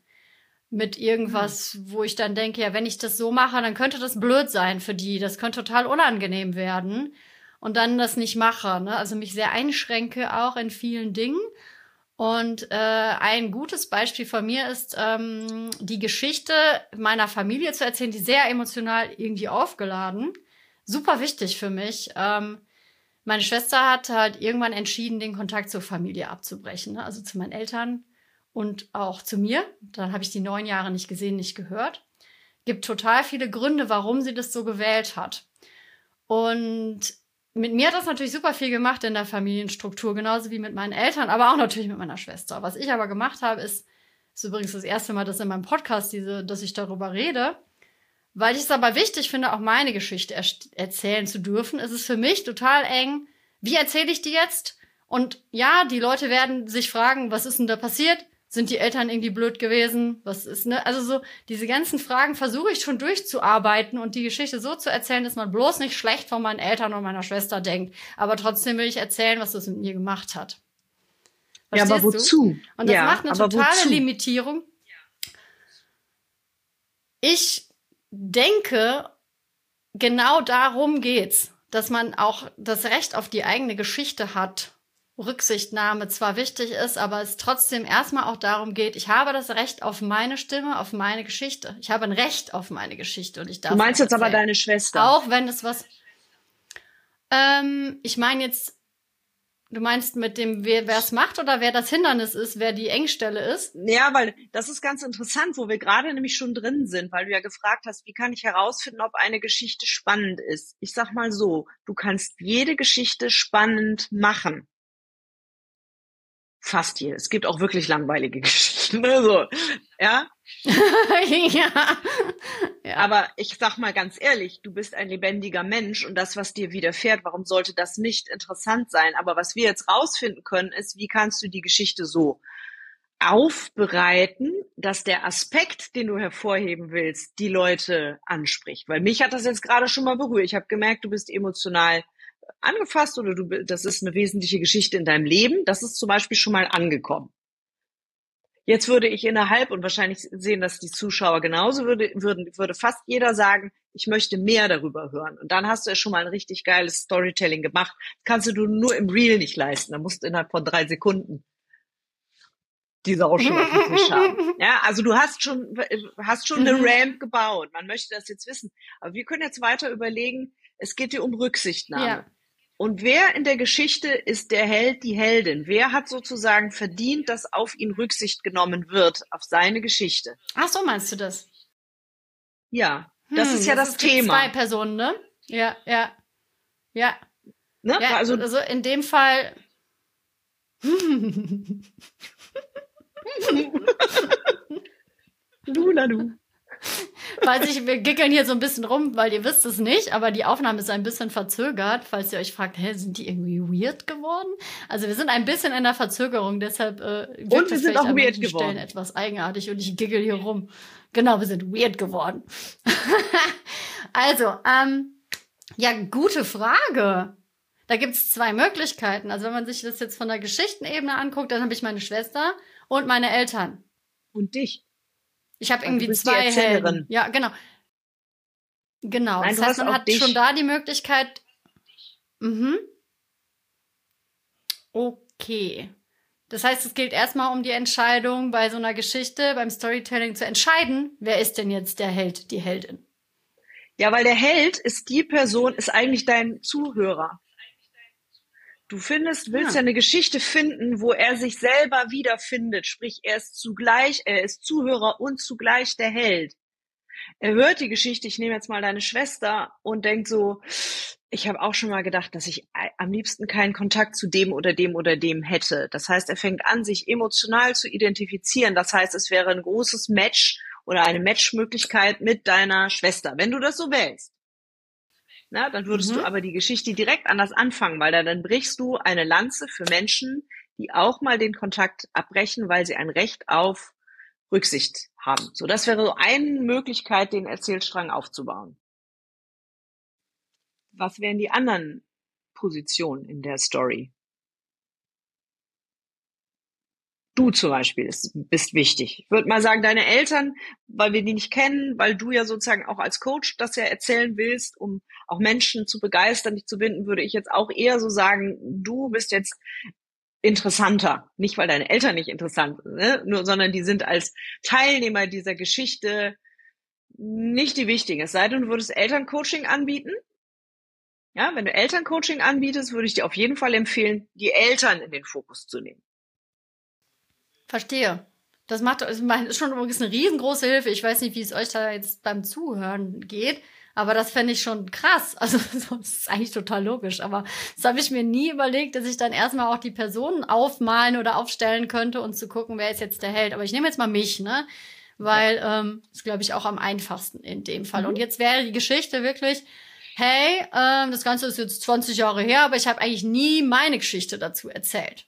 Mit irgendwas, mhm. wo ich dann denke, ja, wenn ich das so mache, dann könnte das blöd sein für die. Das könnte total unangenehm werden. Und dann das nicht mache. Ne? Also mich sehr einschränke auch in vielen Dingen und äh, ein gutes Beispiel von mir ist ähm, die Geschichte meiner Familie zu erzählen, die sehr emotional irgendwie aufgeladen. Super wichtig für mich. Ähm, meine Schwester hat halt irgendwann entschieden, den Kontakt zur Familie abzubrechen, ne? also zu meinen Eltern und auch zu mir. Dann habe ich die neun Jahre nicht gesehen, nicht gehört. Gibt total viele Gründe, warum sie das so gewählt hat. Und mit mir hat das natürlich super viel gemacht in der Familienstruktur, genauso wie mit meinen Eltern, aber auch natürlich mit meiner Schwester. Was ich aber gemacht habe, ist, ist übrigens das erste Mal, dass in meinem Podcast diese, dass ich darüber rede, weil ich es aber wichtig finde, auch meine Geschichte er erzählen zu dürfen. Es ist für mich total eng. Wie erzähle ich die jetzt? Und ja, die Leute werden sich fragen, was ist denn da passiert? Sind die Eltern irgendwie blöd gewesen? Was ist, ne? Also so, diese ganzen Fragen versuche ich schon durchzuarbeiten und die Geschichte so zu erzählen, dass man bloß nicht schlecht von meinen Eltern und meiner Schwester denkt. Aber trotzdem will ich erzählen, was das mit mir gemacht hat. Verstehst ja, aber wozu? Du? Und das ja, macht eine totale wozu? Limitierung. Ich denke, genau darum geht's, dass man auch das Recht auf die eigene Geschichte hat Rücksichtnahme zwar wichtig ist, aber es trotzdem erstmal auch darum geht, ich habe das Recht auf meine Stimme, auf meine Geschichte. Ich habe ein Recht auf meine Geschichte und ich darf. Du meinst jetzt aber deine Schwester. Auch wenn es was. Ähm, ich meine jetzt, du meinst mit dem, wer es macht oder wer das Hindernis ist, wer die Engstelle ist? Ja, weil das ist ganz interessant, wo wir gerade nämlich schon drin sind, weil du ja gefragt hast, wie kann ich herausfinden, ob eine Geschichte spannend ist. Ich sag mal so, du kannst jede Geschichte spannend machen fast hier. Es gibt auch wirklich langweilige Geschichten. Ne? So, ja? ja. ja. Aber ich sag mal ganz ehrlich, du bist ein lebendiger Mensch und das, was dir widerfährt, warum sollte das nicht interessant sein? Aber was wir jetzt rausfinden können, ist, wie kannst du die Geschichte so aufbereiten, dass der Aspekt, den du hervorheben willst, die Leute anspricht. Weil mich hat das jetzt gerade schon mal berührt. Ich habe gemerkt, du bist emotional angefasst oder du, das ist eine wesentliche Geschichte in deinem Leben. Das ist zum Beispiel schon mal angekommen. Jetzt würde ich innerhalb und wahrscheinlich sehen das die Zuschauer genauso, würde, würden, würde fast jeder sagen, ich möchte mehr darüber hören. Und dann hast du ja schon mal ein richtig geiles Storytelling gemacht. Das kannst du nur im Real nicht leisten. Da musst du innerhalb von drei Sekunden die Sau schon auf dem Tisch haben. Ja, also du hast schon, hast schon eine mhm. Ramp gebaut. Man möchte das jetzt wissen. Aber wir können jetzt weiter überlegen, es geht dir um Rücksichtnahme. Ja. Und wer in der Geschichte ist der Held, die Heldin? Wer hat sozusagen verdient, dass auf ihn Rücksicht genommen wird, auf seine Geschichte? Ach so, meinst du das? Ja, das hm, ist ja das, das Thema. Zwei Personen, ne? Ja, ja, ja. Ne? ja also, also in dem Fall. Lula, du. Falls ich, wir gickeln hier so ein bisschen rum, weil ihr wisst es nicht, aber die Aufnahme ist ein bisschen verzögert, falls ihr euch fragt, hä, sind die irgendwie weird geworden? Also wir sind ein bisschen in der Verzögerung, deshalb äh, wird und wir sind auch weird geworden. Stellen etwas eigenartig und ich giggle hier rum. Genau, wir sind weird geworden. also, ähm, ja, gute Frage. Da gibt's zwei Möglichkeiten. Also wenn man sich das jetzt von der Geschichtenebene anguckt, dann habe ich meine Schwester und meine Eltern. Und dich. Ich habe irgendwie zwei Helden. Ja, genau. Genau. Nein, das heißt, man hat dich. schon da die Möglichkeit. Mhm. Okay. Das heißt, es gilt erstmal um die Entscheidung bei so einer Geschichte, beim Storytelling zu entscheiden, wer ist denn jetzt der Held, die Heldin? Ja, weil der Held ist die Person, ist eigentlich dein Zuhörer. Du findest, willst ja. ja eine Geschichte finden, wo er sich selber wiederfindet. Sprich, er ist zugleich, er ist Zuhörer und zugleich der Held. Er hört die Geschichte, ich nehme jetzt mal deine Schwester und denkt so, ich habe auch schon mal gedacht, dass ich am liebsten keinen Kontakt zu dem oder dem oder dem hätte. Das heißt, er fängt an, sich emotional zu identifizieren. Das heißt, es wäre ein großes Match oder eine Matchmöglichkeit mit deiner Schwester, wenn du das so wählst. Na, dann würdest mhm. du aber die Geschichte direkt anders anfangen, weil dann, dann brichst du eine Lanze für Menschen, die auch mal den Kontakt abbrechen, weil sie ein Recht auf Rücksicht haben. So, das wäre so eine Möglichkeit, den Erzählstrang aufzubauen. Was wären die anderen Positionen in der Story? Du zum Beispiel ist, bist wichtig. Ich würde mal sagen, deine Eltern, weil wir die nicht kennen, weil du ja sozusagen auch als Coach das ja erzählen willst, um auch Menschen zu begeistern, dich zu binden, würde ich jetzt auch eher so sagen, du bist jetzt interessanter. Nicht, weil deine Eltern nicht interessant sind, ne? Nur, sondern die sind als Teilnehmer dieser Geschichte nicht die wichtigen. Es sei denn, du würdest Elterncoaching anbieten. Ja, wenn du Elterncoaching anbietest, würde ich dir auf jeden Fall empfehlen, die Eltern in den Fokus zu nehmen. Verstehe. Das macht ist schon übrigens eine riesengroße Hilfe. Ich weiß nicht, wie es euch da jetzt beim Zuhören geht. Aber das fände ich schon krass. Also das ist eigentlich total logisch. Aber das habe ich mir nie überlegt, dass ich dann erstmal auch die Personen aufmalen oder aufstellen könnte und zu gucken, wer ist jetzt der Held. Aber ich nehme jetzt mal mich, ne? Weil ähm, ist, glaube ich, auch am einfachsten in dem Fall. Mhm. Und jetzt wäre die Geschichte wirklich, hey, ähm, das Ganze ist jetzt 20 Jahre her, aber ich habe eigentlich nie meine Geschichte dazu erzählt.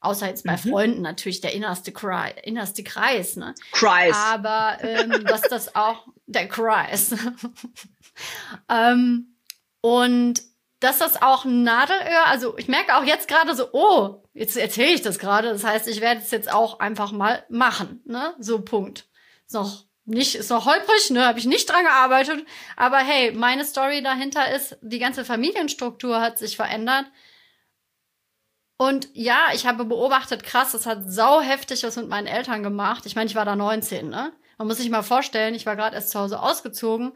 Außer jetzt bei mhm. Freunden natürlich der innerste, Kreis, innerste Kreis, ne? Kreis. Aber ähm, dass das auch der Kreis. ähm, und dass das auch ein Nadelöhr, also ich merke auch jetzt gerade so, oh, jetzt erzähle ich das gerade. Das heißt, ich werde es jetzt auch einfach mal machen, ne? So Punkt. Ist noch nicht, ist noch holprig, ne? Habe ich nicht dran gearbeitet. Aber hey, meine Story dahinter ist, die ganze Familienstruktur hat sich verändert. Und ja, ich habe beobachtet, krass, das hat sau heftig was mit meinen Eltern gemacht. Ich meine, ich war da 19, ne? Man muss sich mal vorstellen, ich war gerade erst zu Hause ausgezogen,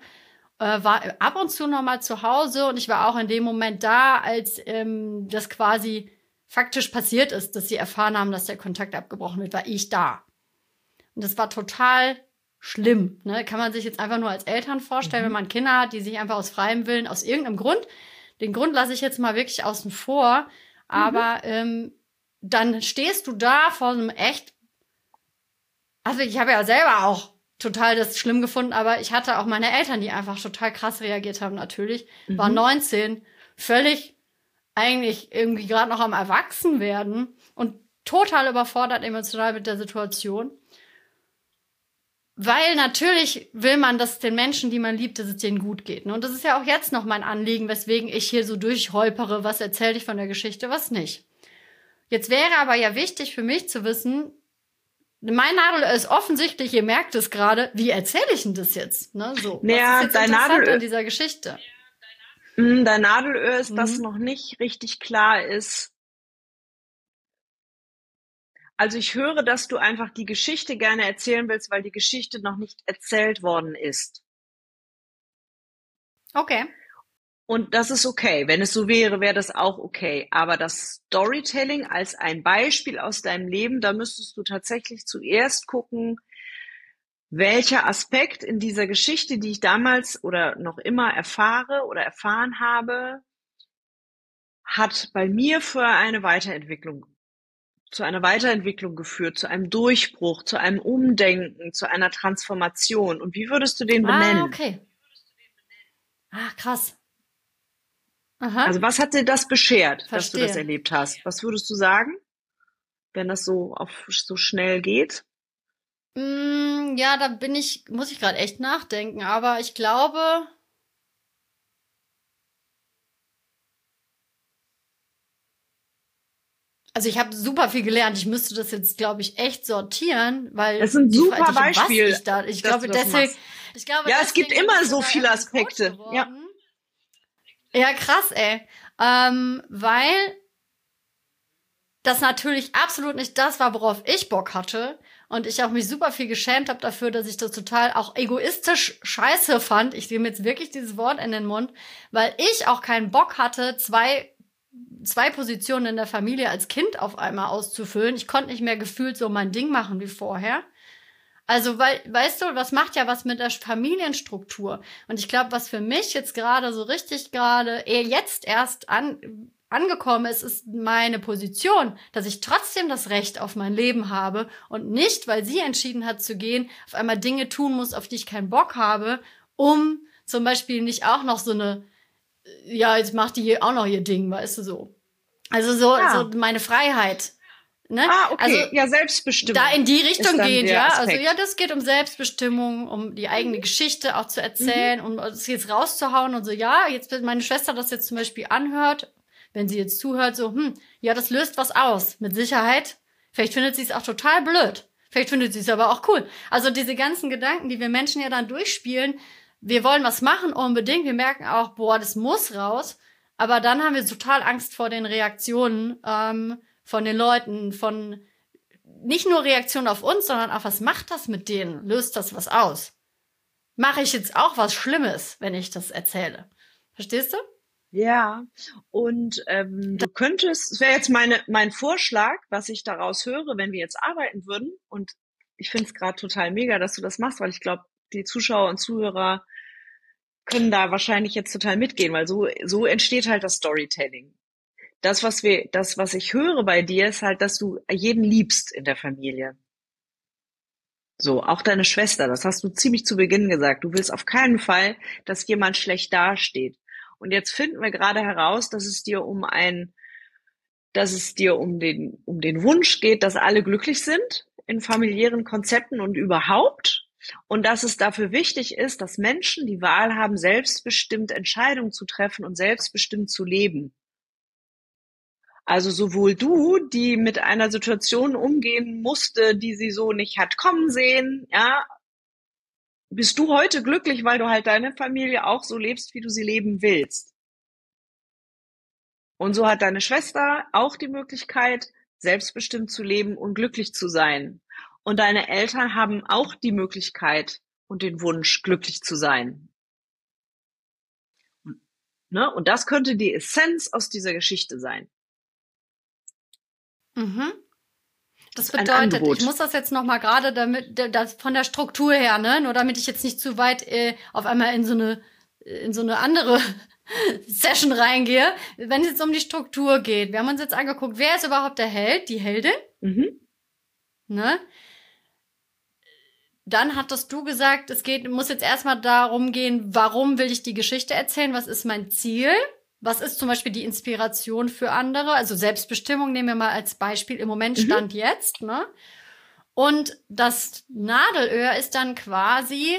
äh, war ab und zu noch mal zu Hause und ich war auch in dem Moment da, als ähm, das quasi faktisch passiert ist, dass sie erfahren haben, dass der Kontakt abgebrochen wird, war ich da. Und das war total schlimm. Ne? Kann man sich jetzt einfach nur als Eltern vorstellen, mhm. wenn man Kinder hat, die sich einfach aus freiem Willen, aus irgendeinem Grund, den Grund lasse ich jetzt mal wirklich außen vor, aber mhm. ähm, dann stehst du da vor einem echt. Also ich habe ja selber auch total das schlimm gefunden, aber ich hatte auch meine Eltern, die einfach total krass reagiert haben, natürlich. Mhm. War 19, völlig eigentlich irgendwie gerade noch am Erwachsenwerden und total überfordert emotional mit der Situation. Weil natürlich will man, dass den Menschen, die man liebt, dass es denen gut geht. Ne? Und das ist ja auch jetzt noch mein Anliegen, weswegen ich hier so durchholpere, was erzähle ich von der Geschichte, was nicht. Jetzt wäre aber ja wichtig für mich zu wissen, mein Nadelöhr ist offensichtlich, ihr merkt es gerade, wie erzähle ich denn das jetzt? Ne? So, naja, was ist jetzt dein Nadelöhr an dieser Geschichte? Hm, dein Nadelöhr ist, mhm. dass noch nicht richtig klar ist, also ich höre, dass du einfach die Geschichte gerne erzählen willst, weil die Geschichte noch nicht erzählt worden ist. Okay. Und das ist okay. Wenn es so wäre, wäre das auch okay. Aber das Storytelling als ein Beispiel aus deinem Leben, da müsstest du tatsächlich zuerst gucken, welcher Aspekt in dieser Geschichte, die ich damals oder noch immer erfahre oder erfahren habe, hat bei mir für eine Weiterentwicklung zu einer Weiterentwicklung geführt, zu einem Durchbruch, zu einem Umdenken, zu einer Transformation. Und wie würdest du den ah, benennen? Ah, okay. Ah, krass. Aha. Also was hat dir das beschert, Verstehe. dass du das erlebt hast? Was würdest du sagen, wenn das so auf so schnell geht? Mm, ja, da bin ich, muss ich gerade echt nachdenken. Aber ich glaube, Also ich habe super viel gelernt. Ich müsste das jetzt, glaube ich, echt sortieren, weil das ist ein super ich, Beispiel. Ich, da, ich glaube, deswegen, ich glaube, ja, es gibt immer so viele Aspekte. Ja. ja, krass, ey. Ähm, weil das natürlich absolut nicht das war, worauf ich Bock hatte. Und ich auch mich super viel geschämt habe dafür, dass ich das total auch egoistisch scheiße fand. Ich nehme jetzt wirklich dieses Wort in den Mund, weil ich auch keinen Bock hatte, zwei zwei Positionen in der Familie als Kind auf einmal auszufüllen. Ich konnte nicht mehr gefühlt so mein Ding machen wie vorher. Also, weil, weißt du, was macht ja was mit der Familienstruktur? Und ich glaube, was für mich jetzt gerade so richtig gerade eher jetzt erst an, angekommen ist, ist meine Position, dass ich trotzdem das Recht auf mein Leben habe und nicht, weil sie entschieden hat zu gehen, auf einmal Dinge tun muss, auf die ich keinen Bock habe, um zum Beispiel nicht auch noch so eine ja, jetzt macht die hier auch noch ihr Ding, weißt du so. Also so, ja. so meine Freiheit. Ne? Ah, okay. Also, ja, Selbstbestimmung. Da in die Richtung geht, ja. Aspekt. Also ja, das geht um Selbstbestimmung, um die eigene mhm. Geschichte auch zu erzählen, mhm. um es jetzt rauszuhauen und so, ja, jetzt, wenn meine Schwester das jetzt zum Beispiel anhört, wenn sie jetzt zuhört, so, hm, ja, das löst was aus, mit Sicherheit. Vielleicht findet sie es auch total blöd. Vielleicht findet sie es aber auch cool. Also diese ganzen Gedanken, die wir Menschen ja dann durchspielen, wir wollen was machen unbedingt. Wir merken auch, boah, das muss raus. Aber dann haben wir total Angst vor den Reaktionen ähm, von den Leuten, von nicht nur Reaktionen auf uns, sondern auch, was macht das mit denen? Löst das was aus? Mache ich jetzt auch was Schlimmes, wenn ich das erzähle? Verstehst du? Ja, und ähm, du könntest, es wäre jetzt meine, mein Vorschlag, was ich daraus höre, wenn wir jetzt arbeiten würden. Und ich finde es gerade total mega, dass du das machst, weil ich glaube, die Zuschauer und Zuhörer können da wahrscheinlich jetzt total mitgehen, weil so, so entsteht halt das Storytelling. Das, was wir, das, was ich höre bei dir, ist halt, dass du jeden liebst in der Familie. So, auch deine Schwester, das hast du ziemlich zu Beginn gesagt. Du willst auf keinen Fall, dass jemand schlecht dasteht. Und jetzt finden wir gerade heraus, dass es dir um ein, dass es dir um den, um den Wunsch geht, dass alle glücklich sind in familiären Konzepten und überhaupt und dass es dafür wichtig ist, dass Menschen die Wahl haben, selbstbestimmt Entscheidungen zu treffen und selbstbestimmt zu leben. Also sowohl du, die mit einer Situation umgehen musste, die sie so nicht hat kommen sehen, ja, bist du heute glücklich, weil du halt deine Familie auch so lebst, wie du sie leben willst. Und so hat deine Schwester auch die Möglichkeit, selbstbestimmt zu leben und glücklich zu sein. Und deine Eltern haben auch die Möglichkeit und den Wunsch, glücklich zu sein. Ne? Und das könnte die Essenz aus dieser Geschichte sein. Mhm. Das, bedeutet, ich muss das jetzt noch mal gerade damit, das von der Struktur her, ne, nur damit ich jetzt nicht zu weit äh, auf einmal in so eine in so eine andere Session reingehe. Wenn es jetzt um die Struktur geht, wir haben uns jetzt angeguckt, wer ist überhaupt der Held, die Heldin? Mhm. Ne? Dann hattest du gesagt, es geht, muss jetzt erstmal darum gehen, warum will ich die Geschichte erzählen? Was ist mein Ziel? Was ist zum Beispiel die Inspiration für andere? Also Selbstbestimmung nehmen wir mal als Beispiel im Moment mhm. Stand mhm. jetzt, ne? Und das Nadelöhr ist dann quasi,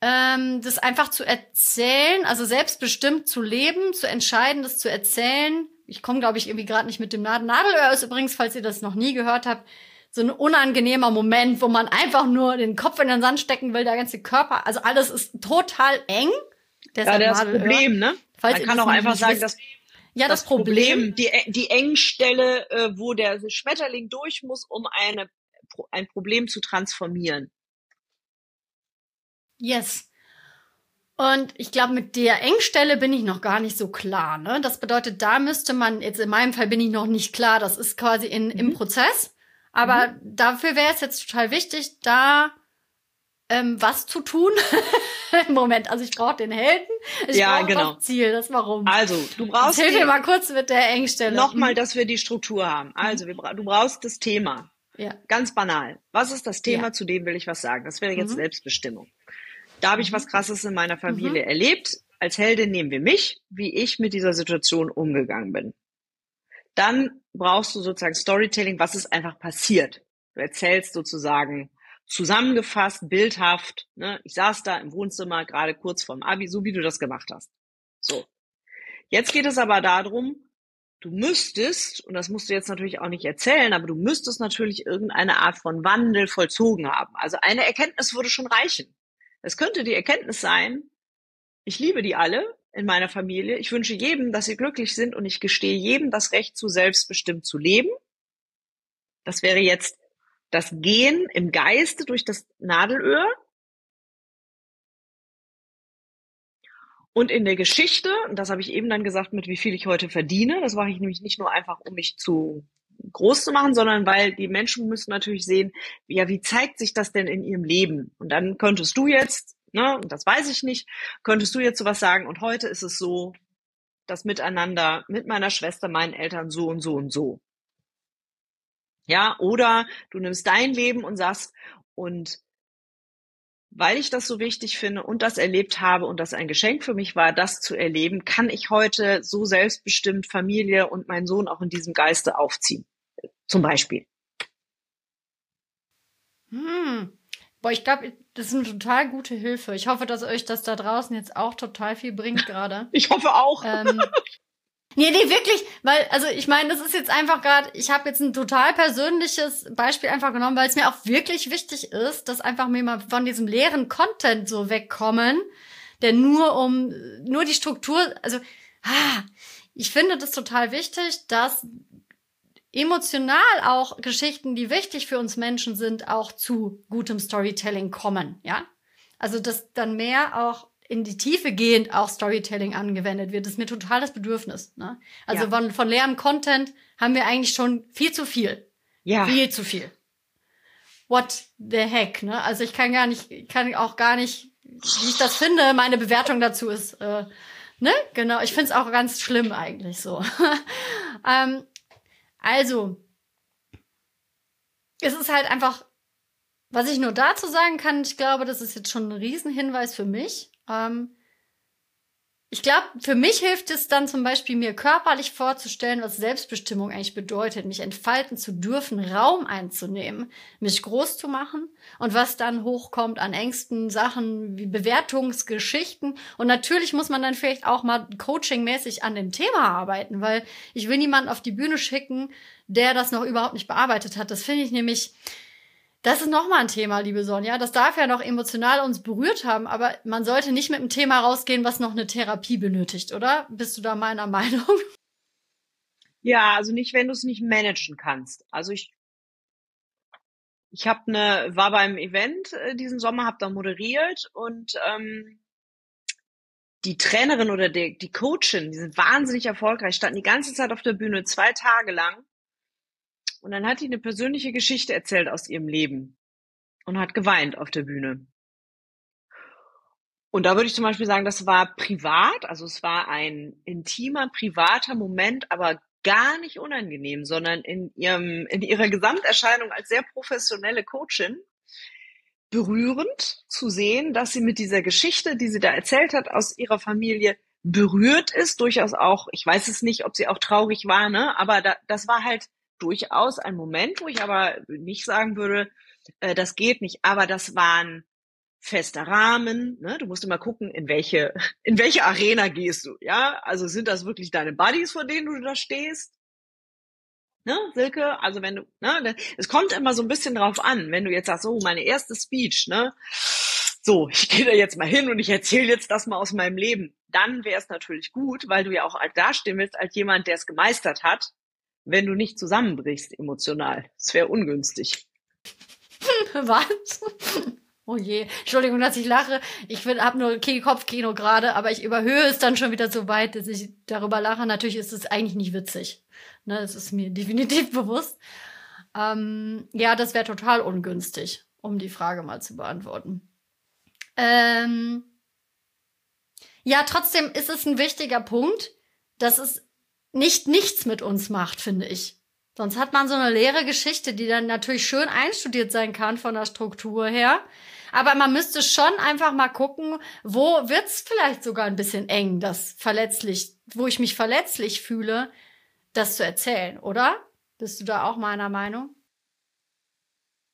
ähm, das einfach zu erzählen, also selbstbestimmt zu leben, zu entscheiden, das zu erzählen. Ich komme, glaube ich, irgendwie gerade nicht mit dem Nadel. Nadelöhr ist übrigens, falls ihr das noch nie gehört habt, so ein unangenehmer Moment, wo man einfach nur den Kopf in den Sand stecken will, der ganze Körper, also alles ist total eng. Deshalb ja, das Problem, ne? Falls man kann auch einfach sagen, dass ja, das, das Problem, Problem, die, die Engstelle, äh, wo der Schmetterling durch muss, um eine, ein Problem zu transformieren. Yes. Und ich glaube, mit der Engstelle bin ich noch gar nicht so klar. Ne? Das bedeutet, da müsste man, jetzt in meinem Fall bin ich noch nicht klar, das ist quasi in, mhm. im Prozess. Aber mhm. dafür wäre es jetzt total wichtig, da ähm, was zu tun. Moment, also ich brauche den Helden, ich ja, brauche genau. das Ziel, das warum. Also, du brauchst. Hilf mir mal kurz mit der Engstelle. Nochmal, mhm. dass wir die Struktur haben. Also, wir, du brauchst das Thema. Ja. Ganz banal. Was ist das Thema, ja. zu dem will ich was sagen? Das wäre jetzt mhm. Selbstbestimmung. Da habe ich was Krasses in meiner Familie mhm. erlebt. Als Heldin nehmen wir mich, wie ich mit dieser Situation umgegangen bin. Dann brauchst du sozusagen Storytelling, was ist einfach passiert. Du erzählst sozusagen zusammengefasst, bildhaft. Ne? Ich saß da im Wohnzimmer gerade kurz vorm Abi, so wie du das gemacht hast. So. Jetzt geht es aber darum, du müsstest, und das musst du jetzt natürlich auch nicht erzählen, aber du müsstest natürlich irgendeine Art von Wandel vollzogen haben. Also eine Erkenntnis würde schon reichen. Es könnte die Erkenntnis sein, ich liebe die alle in meiner Familie. Ich wünsche jedem, dass sie glücklich sind und ich gestehe jedem das Recht zu selbstbestimmt zu leben. Das wäre jetzt das Gehen im Geiste durch das Nadelöhr. Und in der Geschichte, und das habe ich eben dann gesagt, mit wie viel ich heute verdiene, das mache ich nämlich nicht nur einfach, um mich zu groß zu machen, sondern weil die Menschen müssen natürlich sehen, ja, wie zeigt sich das denn in ihrem Leben? Und dann könntest du jetzt, ne, und das weiß ich nicht, könntest du jetzt sowas sagen, und heute ist es so, das Miteinander mit meiner Schwester, meinen Eltern so und so und so. Ja, oder du nimmst dein Leben und sagst, und weil ich das so wichtig finde und das erlebt habe und das ein Geschenk für mich war, das zu erleben, kann ich heute so selbstbestimmt Familie und meinen Sohn auch in diesem Geiste aufziehen. Zum Beispiel. Hm. Boah, ich glaube, das ist eine total gute Hilfe. Ich hoffe, dass euch das da draußen jetzt auch total viel bringt gerade. Ich hoffe auch. Ähm, Nee, nee, wirklich, weil, also ich meine, das ist jetzt einfach gerade, ich habe jetzt ein total persönliches Beispiel einfach genommen, weil es mir auch wirklich wichtig ist, dass einfach mir mal von diesem leeren Content so wegkommen, der nur um, nur die Struktur, also, ah, ich finde das total wichtig, dass emotional auch Geschichten, die wichtig für uns Menschen sind, auch zu gutem Storytelling kommen, ja? Also, dass dann mehr auch in die Tiefe gehend auch Storytelling angewendet wird. Das ist mir total das Bedürfnis. Ne? Also ja. von, von leerem Content haben wir eigentlich schon viel zu viel. Ja. Viel zu viel. What the heck, ne? Also ich kann gar nicht, kann auch gar nicht, wie ich das finde, meine Bewertung dazu ist, äh, ne? Genau, ich finde es auch ganz schlimm eigentlich so. ähm, also, es ist halt einfach, was ich nur dazu sagen kann, ich glaube, das ist jetzt schon ein Riesenhinweis für mich. Ähm, ich glaube, für mich hilft es dann zum Beispiel, mir körperlich vorzustellen, was Selbstbestimmung eigentlich bedeutet, mich entfalten zu dürfen, Raum einzunehmen, mich groß zu machen und was dann hochkommt an Ängsten, Sachen wie Bewertungsgeschichten. Und natürlich muss man dann vielleicht auch mal coachingmäßig an dem Thema arbeiten, weil ich will niemanden auf die Bühne schicken, der das noch überhaupt nicht bearbeitet hat. Das finde ich nämlich, das ist nochmal ein Thema, liebe Sonja. Das darf ja noch emotional uns berührt haben, aber man sollte nicht mit einem Thema rausgehen, was noch eine Therapie benötigt, oder? Bist du da meiner Meinung? Ja, also nicht, wenn du es nicht managen kannst. Also ich, ich habe eine, war beim Event äh, diesen Sommer, habe da moderiert und ähm, die Trainerin oder die, die Coachin, die sind wahnsinnig erfolgreich, standen die ganze Zeit auf der Bühne, zwei Tage lang und dann hat die eine persönliche Geschichte erzählt aus ihrem Leben und hat geweint auf der Bühne. Und da würde ich zum Beispiel sagen, das war privat, also es war ein intimer, privater Moment, aber gar nicht unangenehm, sondern in ihrem, in ihrer Gesamterscheinung als sehr professionelle Coachin berührend zu sehen, dass sie mit dieser Geschichte, die sie da erzählt hat, aus ihrer Familie berührt ist, durchaus auch, ich weiß es nicht, ob sie auch traurig war, ne, aber da, das war halt durchaus ein Moment, wo ich aber nicht sagen würde, äh, das geht nicht. Aber das waren fester Rahmen. Ne? Du musst immer gucken, in welche, in welche Arena gehst du. Ja, also sind das wirklich deine Buddies, vor denen du da stehst? Ne, Silke? Also wenn du, ne, es kommt immer so ein bisschen drauf an, wenn du jetzt sagst, so meine erste Speech, ne, so, ich gehe da jetzt mal hin und ich erzähle jetzt das mal aus meinem Leben, dann wäre es natürlich gut, weil du ja auch dastehen willst als jemand, der es gemeistert hat, wenn du nicht zusammenbrichst emotional. Das wäre ungünstig. Was? Oh je, Entschuldigung, dass ich lache. Ich habe nur Kopfkino gerade, aber ich überhöhe es dann schon wieder so weit, dass ich darüber lache. Natürlich ist es eigentlich nicht witzig. Ne, das ist mir definitiv bewusst. Ähm, ja, das wäre total ungünstig, um die Frage mal zu beantworten. Ähm, ja, trotzdem ist es ein wichtiger Punkt, dass es nicht nichts mit uns macht, finde ich. Sonst hat man so eine leere Geschichte, die dann natürlich schön einstudiert sein kann von der Struktur her. Aber man müsste schon einfach mal gucken, wo wird's vielleicht sogar ein bisschen eng, das verletzlich, wo ich mich verletzlich fühle, das zu erzählen, oder? Bist du da auch meiner Meinung?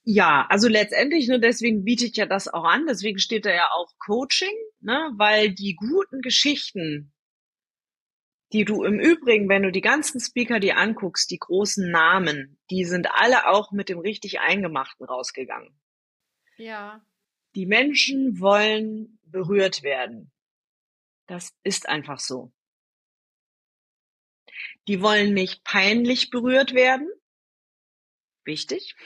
Ja, also letztendlich, ne, deswegen biete ich ja das auch an, deswegen steht da ja auch Coaching, ne, weil die guten Geschichten, die du im Übrigen, wenn du die ganzen Speaker dir anguckst, die großen Namen, die sind alle auch mit dem richtig Eingemachten rausgegangen. Ja. Die Menschen wollen berührt werden. Das ist einfach so. Die wollen nicht peinlich berührt werden. Wichtig.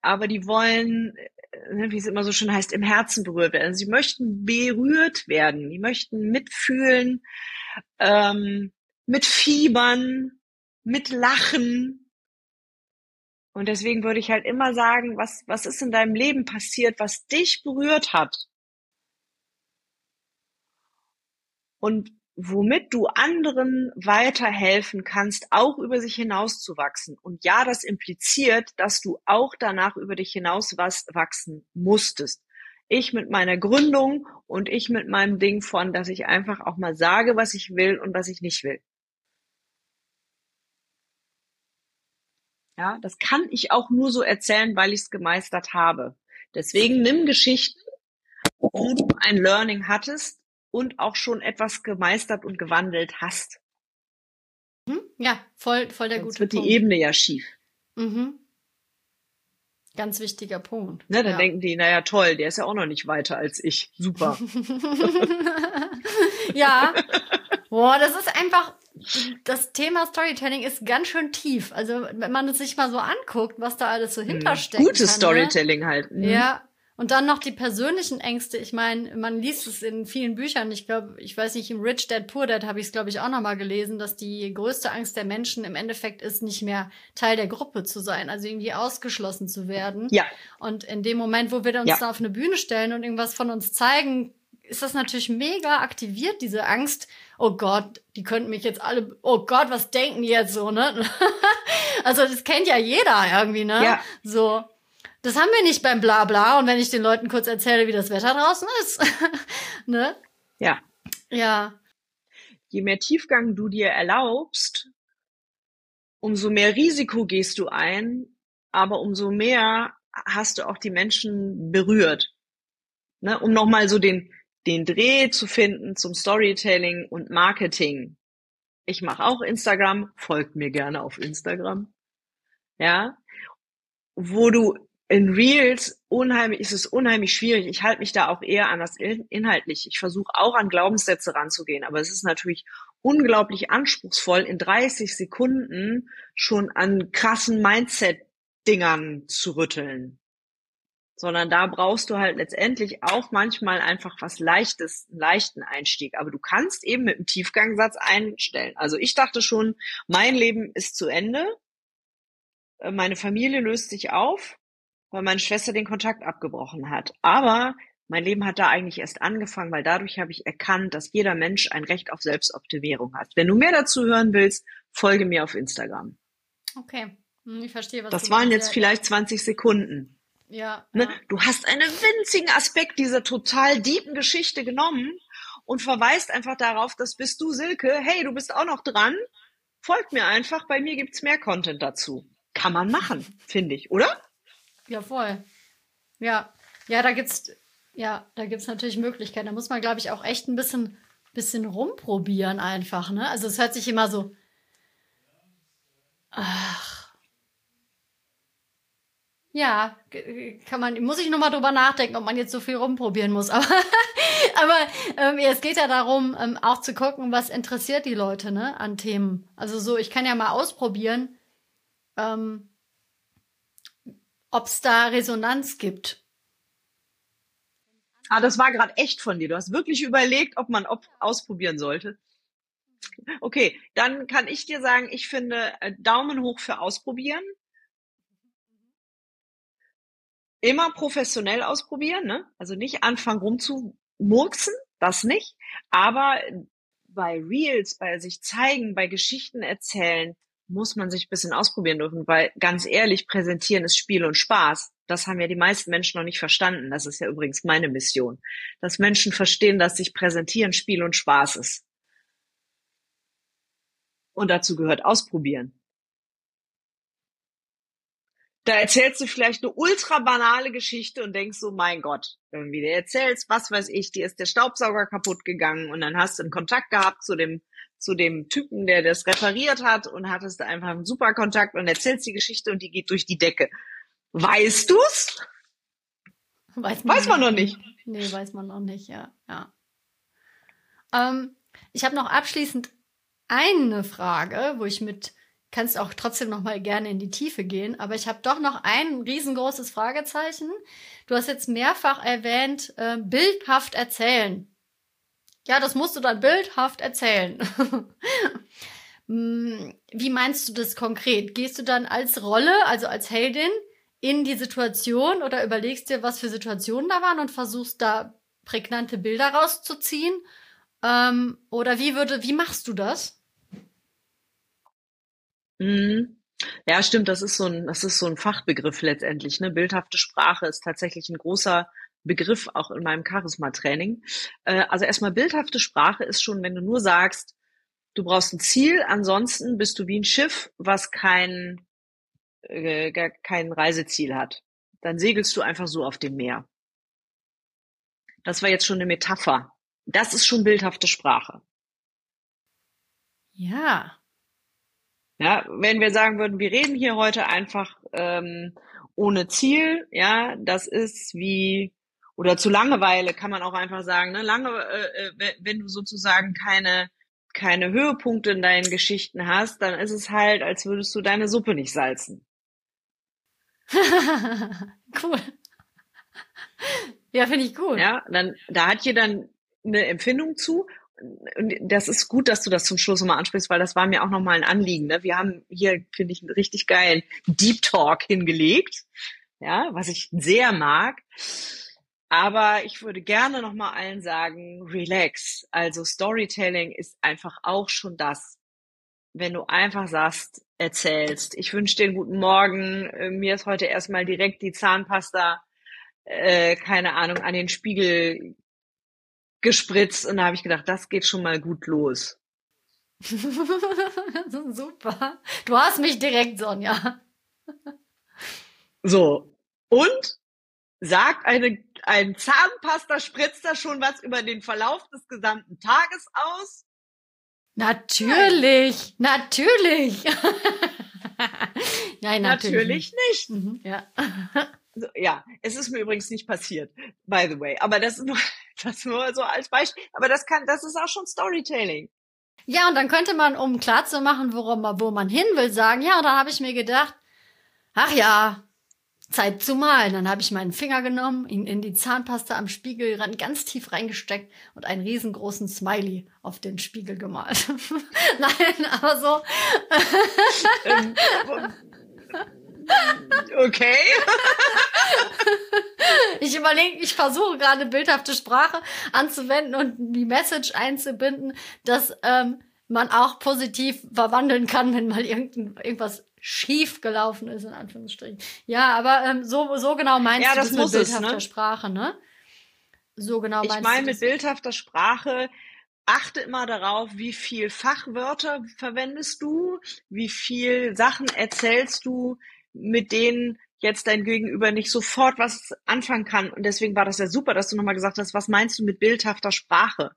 Aber die wollen, wie es immer so schön heißt, im Herzen berührt werden. Sie möchten berührt werden. Die möchten mitfühlen, ähm, mitfiebern, mitlachen. Und deswegen würde ich halt immer sagen, was, was ist in deinem Leben passiert, was dich berührt hat? Und womit du anderen weiterhelfen kannst, auch über sich hinauszuwachsen. Und ja, das impliziert, dass du auch danach über dich hinaus was wachsen musstest. Ich mit meiner Gründung und ich mit meinem Ding von, dass ich einfach auch mal sage, was ich will und was ich nicht will. Ja, das kann ich auch nur so erzählen, weil ich es gemeistert habe. Deswegen nimm Geschichten, wo du ein Learning hattest, und auch schon etwas gemeistert und gewandelt hast. Mhm. Ja, voll, voll der Sonst gute wird Punkt. die Ebene ja schief. Mhm. Ganz wichtiger Punkt. Ne, dann ja. denken die, naja, toll, der ist ja auch noch nicht weiter als ich. Super. ja. Boah, das ist einfach, das Thema Storytelling ist ganz schön tief. Also, wenn man es sich mal so anguckt, was da alles so mhm. hintersteckt. Gutes kann, ne? Storytelling ne? halt. Mhm. Ja, und dann noch die persönlichen Ängste. Ich meine, man liest es in vielen Büchern. Ich glaube, ich weiß nicht, im Rich Dad Poor Dad habe ich es, glaube ich, auch noch mal gelesen, dass die größte Angst der Menschen im Endeffekt ist, nicht mehr Teil der Gruppe zu sein, also irgendwie ausgeschlossen zu werden. Ja. Und in dem Moment, wo wir uns ja. da auf eine Bühne stellen und irgendwas von uns zeigen, ist das natürlich mega aktiviert, diese Angst. Oh Gott, die könnten mich jetzt alle, oh Gott, was denken die jetzt so, ne? also das kennt ja jeder irgendwie, ne? Ja. So. Das haben wir nicht beim Blabla. Und wenn ich den Leuten kurz erzähle, wie das Wetter draußen ist, ne? Ja. Ja. Je mehr Tiefgang du dir erlaubst, umso mehr Risiko gehst du ein, aber umso mehr hast du auch die Menschen berührt. Ne? Um nochmal so den, den Dreh zu finden zum Storytelling und Marketing. Ich mache auch Instagram, folgt mir gerne auf Instagram. Ja, wo du in Reels unheimlich, ist es unheimlich schwierig. Ich halte mich da auch eher an das inhaltlich. Ich versuche auch an Glaubenssätze ranzugehen, aber es ist natürlich unglaublich anspruchsvoll, in 30 Sekunden schon an krassen Mindset-Dingern zu rütteln. Sondern da brauchst du halt letztendlich auch manchmal einfach was Leichtes, einen leichten Einstieg. Aber du kannst eben mit einem Tiefgangsatz einstellen. Also ich dachte schon, mein Leben ist zu Ende. Äh, meine Familie löst sich auf weil meine Schwester den Kontakt abgebrochen hat. Aber mein Leben hat da eigentlich erst angefangen, weil dadurch habe ich erkannt, dass jeder Mensch ein Recht auf Selbstoptimierung hat. Wenn du mehr dazu hören willst, folge mir auf Instagram. Okay, hm, ich verstehe, was Das waren jetzt ja. vielleicht 20 Sekunden. Ja, ne? ja. Du hast einen winzigen Aspekt dieser total deepen Geschichte genommen und verweist einfach darauf, dass bist du Silke, hey, du bist auch noch dran, folgt mir einfach, bei mir gibt's mehr Content dazu. Kann man machen, finde ich, oder? Ja, voll. Ja, ja, da gibt's, ja, da gibt's natürlich Möglichkeiten. Da muss man, glaube ich, auch echt ein bisschen, bisschen rumprobieren einfach, ne? Also es hört sich immer so, ach, ja, kann man, muss ich nochmal drüber nachdenken, ob man jetzt so viel rumprobieren muss. Aber, aber ähm, es geht ja darum, ähm, auch zu gucken, was interessiert die Leute, ne, an Themen. Also so, ich kann ja mal ausprobieren, ähm, ob es da Resonanz gibt. Ah, das war gerade echt von dir. Du hast wirklich überlegt, ob man ob ausprobieren sollte. Okay, dann kann ich dir sagen, ich finde äh, Daumen hoch für ausprobieren. Immer professionell ausprobieren, ne? Also nicht anfangen rumzumurksen, das nicht. Aber bei Reels, bei sich zeigen, bei Geschichten erzählen, muss man sich ein bisschen ausprobieren dürfen, weil ganz ehrlich, präsentieren ist Spiel und Spaß. Das haben ja die meisten Menschen noch nicht verstanden. Das ist ja übrigens meine Mission. Dass Menschen verstehen, dass sich präsentieren Spiel und Spaß ist. Und dazu gehört ausprobieren. Da erzählst du vielleicht eine ultra banale Geschichte und denkst so, mein Gott, irgendwie, der erzählst, was weiß ich, dir ist der Staubsauger kaputt gegangen und dann hast du einen Kontakt gehabt zu dem zu dem Typen, der das repariert hat und hattest einfach einen super Kontakt und erzählst die Geschichte und die geht durch die Decke. Weißt du's? Weiß man, Weiß man noch nicht. Nee, weiß man noch nicht, ja. ja. Ähm, ich habe noch abschließend eine Frage, wo ich mit, kannst auch trotzdem noch mal gerne in die Tiefe gehen, aber ich habe doch noch ein riesengroßes Fragezeichen. Du hast jetzt mehrfach erwähnt, äh, bildhaft erzählen. Ja, das musst du dann bildhaft erzählen. Hm, Wie meinst du das konkret? Gehst du dann als Rolle, also als Heldin, in die Situation oder überlegst dir, was für Situationen da waren und versuchst da prägnante Bilder rauszuziehen? Ähm, oder wie würde, wie machst du das? Mhm. Ja, stimmt, das ist so ein, das ist so ein Fachbegriff letztendlich. Ne? Bildhafte Sprache ist tatsächlich ein großer Begriff auch in meinem Charisma-Training. Äh, also erstmal bildhafte Sprache ist schon, wenn du nur sagst, du brauchst ein Ziel, ansonsten bist du wie ein Schiff, was kein, äh, kein Reiseziel hat. Dann segelst du einfach so auf dem Meer. Das war jetzt schon eine Metapher. Das ist schon bildhafte Sprache. Ja. Ja, wenn wir sagen würden, wir reden hier heute einfach ähm, ohne Ziel, ja, das ist wie oder zu Langeweile kann man auch einfach sagen, ne, lange, äh, äh, wenn- wenn du sozusagen keine keine Höhepunkte in deinen Geschichten hast, dann ist es halt, als würdest du deine Suppe nicht salzen. cool. Ja, finde ich gut. Ja, dann da hat jeder eine Empfindung zu. Und das ist gut, dass du das zum Schluss nochmal ansprichst, weil das war mir auch nochmal ein Anliegen. Ne? Wir haben hier, finde ich, einen richtig geilen Deep Talk hingelegt, ja, was ich sehr mag. Aber ich würde gerne nochmal allen sagen, relax. Also Storytelling ist einfach auch schon das, wenn du einfach sagst, erzählst. Ich wünsche dir einen guten Morgen. Äh, Mir ist heute erstmal direkt die Zahnpasta, äh, keine Ahnung, an den Spiegel gespritzt und da habe ich gedacht, das geht schon mal gut los. Super. Du hast mich direkt, Sonja. So. Und sagt eine, ein Zahnpasta spritzt da schon was über den Verlauf des gesamten Tages aus? Natürlich, natürlich. Nein, natürlich. Natürlich nicht. Mhm, ja. So, ja, es ist mir übrigens nicht passiert, by the way. Aber das ist nur, das nur so als Beispiel. Aber das kann, das ist auch schon Storytelling. Ja, und dann könnte man, um klarzumachen, worum, wo man hin will, sagen, ja, dann habe ich mir gedacht, ach ja, Zeit zu malen. Dann habe ich meinen Finger genommen, ihn in die Zahnpasta am Spiegel ran, ganz tief reingesteckt und einen riesengroßen Smiley auf den Spiegel gemalt. Nein, aber so. Ähm, okay. Ich überlege, ich versuche gerade bildhafte Sprache anzuwenden und die Message einzubinden, dass ähm, man auch positiv verwandeln kann, wenn mal irgendein, irgendwas schief gelaufen ist, in Anführungsstrichen. Ja, aber ähm, so, so genau meinst Ja, du das das, muss mit es, bildhafter ne? Sprache, ne? So genau Ich meinst meine du mit das? bildhafter Sprache, achte immer darauf, wie viel Fachwörter verwendest du, wie viel Sachen erzählst du, mit denen jetzt dein Gegenüber nicht sofort was anfangen kann. Und deswegen war das ja super, dass du nochmal gesagt hast, was meinst du mit bildhafter Sprache?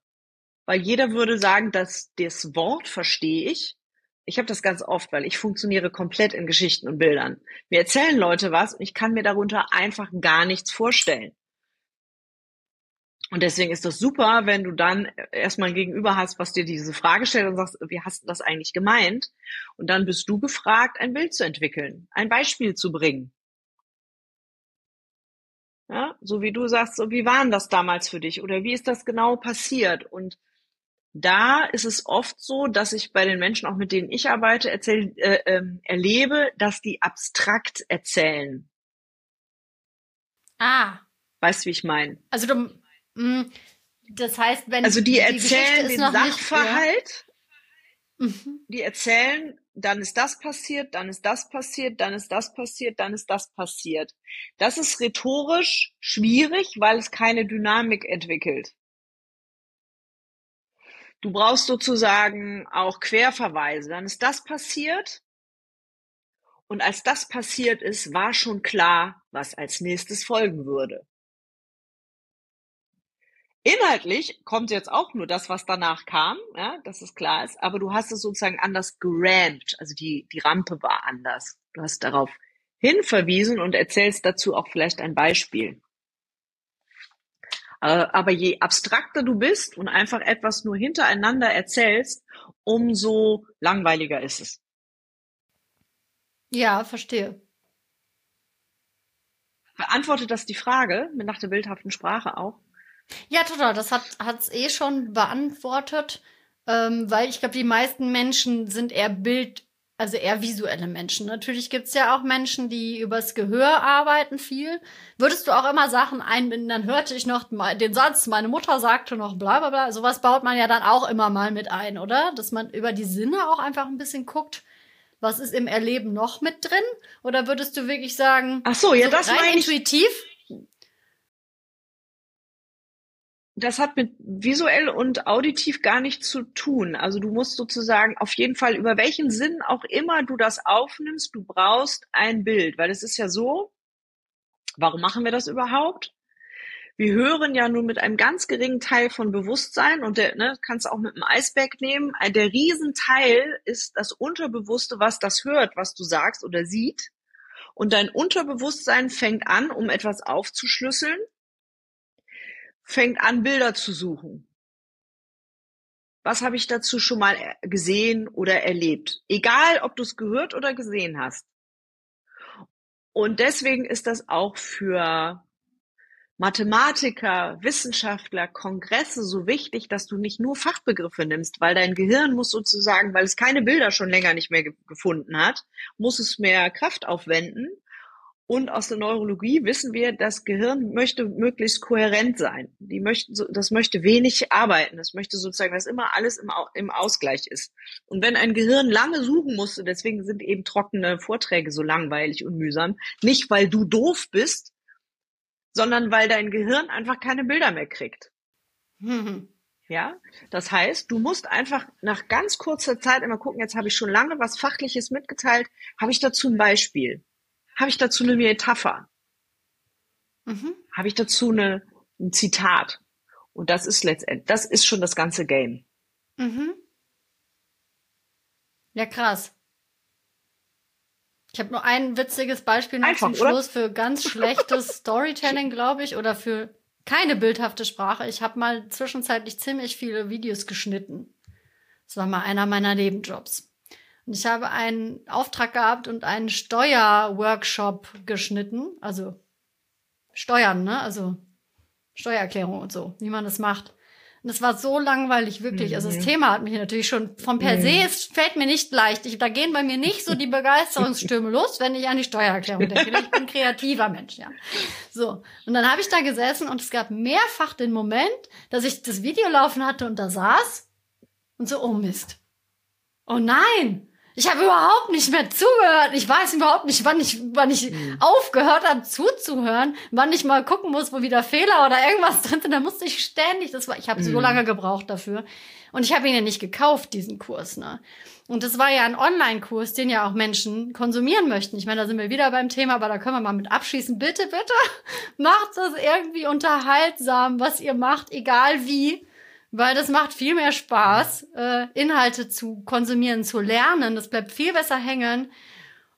Weil jeder würde sagen, dass das Wort verstehe ich. Ich habe das ganz oft, weil ich funktioniere komplett in Geschichten und Bildern. Mir erzählen Leute was und ich kann mir darunter einfach gar nichts vorstellen. Und deswegen ist das super, wenn du dann erstmal ein Gegenüber hast, was dir diese Frage stellt und sagst, wie hast du das eigentlich gemeint? Und dann bist du gefragt, ein Bild zu entwickeln, ein Beispiel zu bringen. Ja, so wie du sagst, so wie war denn das damals für dich? Oder wie ist das genau passiert? Und da ist es oft so, dass ich bei den Menschen, auch mit denen ich arbeite, erzähl, äh, ähm, erlebe, dass die abstrakt erzählen. Ah, Weißt du, wie ich meine? also du, mh, das heißt, wenn Also die Geschichte erzählen ist den nicht- Sachverhalt, Ja. Mhm. die erzählen, dann ist das passiert, dann ist das passiert, dann ist das passiert, dann ist das passiert. Das ist rhetorisch schwierig, weil es keine Dynamik entwickelt. Du brauchst sozusagen auch Querverweise. Dann ist das passiert. Und als das passiert ist, war schon klar, was als nächstes folgen würde. Inhaltlich kommt jetzt auch nur das, was danach kam, ja, dass es klar ist, aber du hast es sozusagen anders gerampt, also die, die Rampe war anders. Du hast darauf hinverwiesen und erzählst dazu auch vielleicht ein Beispiel. Äh, aber je abstrakter du bist und einfach etwas nur hintereinander erzählst, umso langweiliger ist es. Ja, verstehe. Beantwortet das die Frage mit nach der bildhaften Sprache auch? Ja, total. Das hat es eh schon beantwortet, ähm, weil ich glaube, die meisten Menschen sind eher Bild, also eher visuelle Menschen. Natürlich gibt's ja auch Menschen, die übers Gehör arbeiten viel. Würdest du auch immer Sachen einbinden, dann hörte ich noch den Satz, meine Mutter sagte noch bla bla bla. Sowas baut man ja dann auch immer mal mit ein, oder? Dass man über die Sinne auch einfach ein bisschen guckt. Was ist im Erleben noch mit drin? Oder würdest du wirklich sagen, Ach so, ja, so das rein meine ich. intuitiv? Das hat mit visuell und auditiv gar nichts zu tun. Also du musst sozusagen auf jeden Fall, über welchen Sinn auch immer du das aufnimmst, du brauchst ein Bild, weil es ist ja so, warum machen wir das überhaupt? Wir hören ja nur mit einem ganz geringen Teil von Bewusstsein und der, ne, kannst du auch mit einem Eisberg nehmen. Der Riesenteil ist das Unterbewusste, was das hört, was du sagst oder sieht. Und dein Unterbewusstsein fängt an, um etwas aufzuschlüsseln fängt an, Bilder zu suchen. Was habe ich dazu schon mal gesehen oder erlebt? Egal, ob du es gehört oder gesehen hast. Und deswegen ist das auch für Mathematiker, Wissenschaftler, Kongresse so wichtig, dass du nicht nur Fachbegriffe nimmst, weil dein Gehirn muss sozusagen, weil es keine Bilder schon länger nicht mehr gefunden hat, muss es mehr Kraft aufwenden und aus der Neurologie wissen wir, das Gehirn möchte möglichst kohärent sein. Die möchten, das möchte wenig arbeiten. Das möchte sozusagen, dass immer alles im, im Ausgleich ist. Und wenn ein Gehirn lange suchen musste, deswegen sind eben trockene Vorträge so langweilig und mühsam, nicht weil du doof bist, sondern weil dein Gehirn einfach keine Bilder mehr kriegt. Ja, das heißt, du musst einfach nach ganz kurzer Zeit immer gucken, jetzt habe ich schon lange was Fachliches mitgeteilt, habe ich dazu ein Beispiel? Habe ich dazu eine Metapher? Mhm. Habe ich dazu eine, ein Zitat? Und das ist letztendlich, das ist schon das ganze Game. Mhm. Ja, krass. Ich habe nur ein witziges Beispiel noch Einfach, zum Schluss oder? für ganz schlechtes Storytelling, glaube ich, oder für keine bildhafte Sprache. Ich habe mal zwischenzeitlich ziemlich viele Videos geschnitten. Das war mal einer meiner Nebenjobs. Und ich habe einen Auftrag gehabt und einen Steuerworkshop geschnitten. Also Steuern, ne? Also Steuererklärung und so, wie man das macht. Und es war so langweilig, wirklich. Mhm. Also das mhm. Thema hat mich natürlich schon von per se, mhm. es fällt mir nicht leicht. Ich, da gehen bei mir nicht so die Begeisterungsstürme los, wenn ich an die Steuererklärung denke. Ich bin ein kreativer Mensch, ja. So. Und dann habe ich da gesessen und es gab mehrfach den Moment, dass ich das Video laufen hatte und da saß und so, oh Mist. Oh nein! Ich habe überhaupt nicht mehr zugehört. Ich weiß überhaupt nicht, wann ich, wann ich mhm. aufgehört habe zuzuhören, wann ich mal gucken muss, wo wieder Fehler oder irgendwas drin sind. Da musste ich ständig, das war, ich habe mhm. so lange gebraucht dafür. Und ich habe ihn ja nicht gekauft, diesen Kurs, ne? Und das war ja ein Online-Kurs, den ja auch Menschen konsumieren möchten. Ich meine, da sind wir wieder beim Thema, aber da können wir mal mit abschließen. Bitte, bitte, macht das irgendwie unterhaltsam, was ihr macht, egal wie weil das macht viel mehr Spaß, äh, Inhalte zu konsumieren, zu lernen. Das bleibt viel besser hängen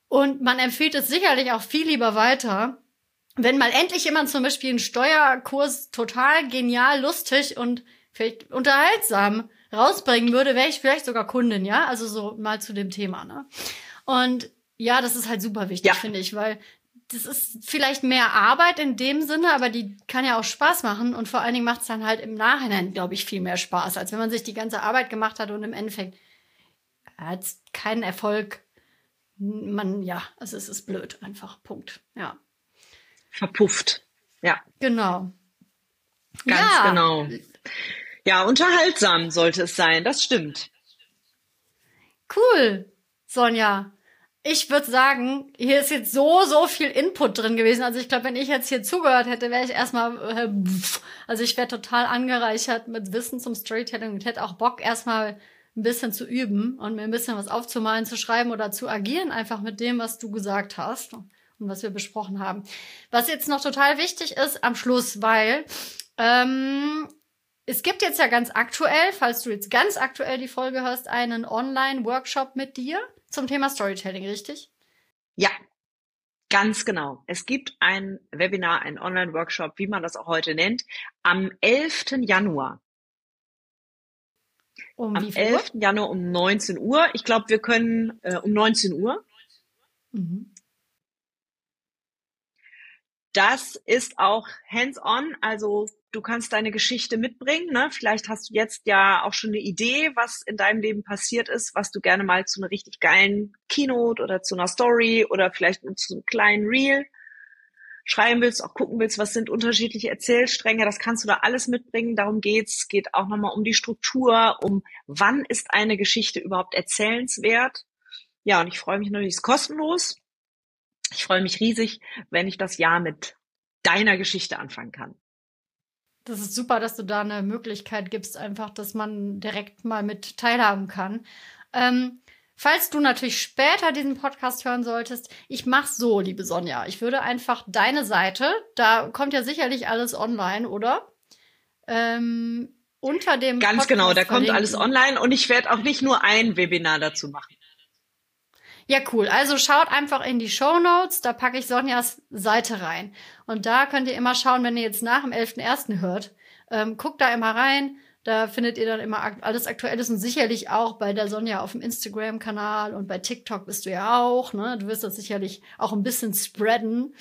und man empfiehlt es sicherlich auch viel lieber weiter. Wenn mal endlich jemand zum Beispiel einen Steuerkurs total genial, lustig und vielleicht unterhaltsam rausbringen würde, wäre ich vielleicht sogar Kundin, ja? Also so mal zu dem Thema, ne? Und ja, das ist halt super wichtig, ja. finde ich, weil das ist vielleicht mehr Arbeit in dem Sinne, aber die kann ja auch Spaß machen und vor allen Dingen macht es dann halt im Nachhinein, glaube ich, viel mehr Spaß, als wenn man sich die ganze Arbeit gemacht hat und im Endeffekt hat es keinen Erfolg. Man, ja, also es ist blöd, einfach. Punkt. Ja. Verpufft. Ja. Genau. Ganz ja. genau. Ja, unterhaltsam sollte es sein, das stimmt. Cool, Sonja ich würde sagen, hier ist jetzt so, so viel Input drin gewesen. Also ich glaube, wenn ich jetzt hier zugehört hätte, wäre ich erstmal, äh, also ich wäre total angereichert mit Wissen zum Storytelling und hätte auch Bock, erstmal ein bisschen zu üben und mir ein bisschen was aufzumalen, zu schreiben oder zu agieren, einfach mit dem, was du gesagt hast und was wir besprochen haben. Was jetzt noch total wichtig ist am Schluss, weil ähm, Es gibt jetzt ja ganz aktuell, falls du jetzt ganz aktuell die Folge hörst, einen Online-Workshop mit dir zum Thema Storytelling, richtig? Ja, ganz genau. Es gibt ein Webinar, ein Online-Workshop, wie man das auch heute nennt, am 11. Januar. Um am 11. Uhr? Januar um 19 Uhr. Ich glaube, wir können äh, um 19 Uhr. Mhm. Das ist auch hands-on, also du kannst deine Geschichte mitbringen. Ne? Vielleicht hast du jetzt ja auch schon eine Idee, was in deinem Leben passiert ist, was du gerne mal zu einer richtig geilen Keynote oder zu einer Story oder vielleicht zu einem kleinen Reel schreiben willst, auch gucken willst, was sind unterschiedliche Erzählstränge, das kannst du da alles mitbringen. Darum geht's. Geht auch nochmal um die Struktur, um wann ist eine Geschichte überhaupt erzählenswert. Ja, und ich freue mich natürlich, ist kostenlos. Ich freue mich riesig, wenn ich das Jahr mit deiner Geschichte anfangen kann. Das ist super, dass du da eine Möglichkeit gibst, einfach, dass man direkt mal mit teilhaben kann. Ähm, falls du natürlich später diesen Podcast hören solltest, ich mach's so, liebe Sonja. Ich würde einfach deine Seite, da kommt ja sicherlich alles online, oder? Ähm, unter dem Ganz Podcast genau, da kommt alles online und ich werde auch nicht nur ein Webinar dazu machen. Ja, cool. Also schaut einfach in die Show Notes, da packe ich Sonjas Seite rein. Und da könnt ihr immer schauen, wenn ihr jetzt nach dem 11.01. hört, ähm, guckt da immer rein. Da findet ihr dann immer alles Aktuelles und sicherlich auch bei der Sonja auf dem Instagram-Kanal und bei TikTok bist du ja auch. Ne? Du wirst das sicherlich auch ein bisschen spreaden.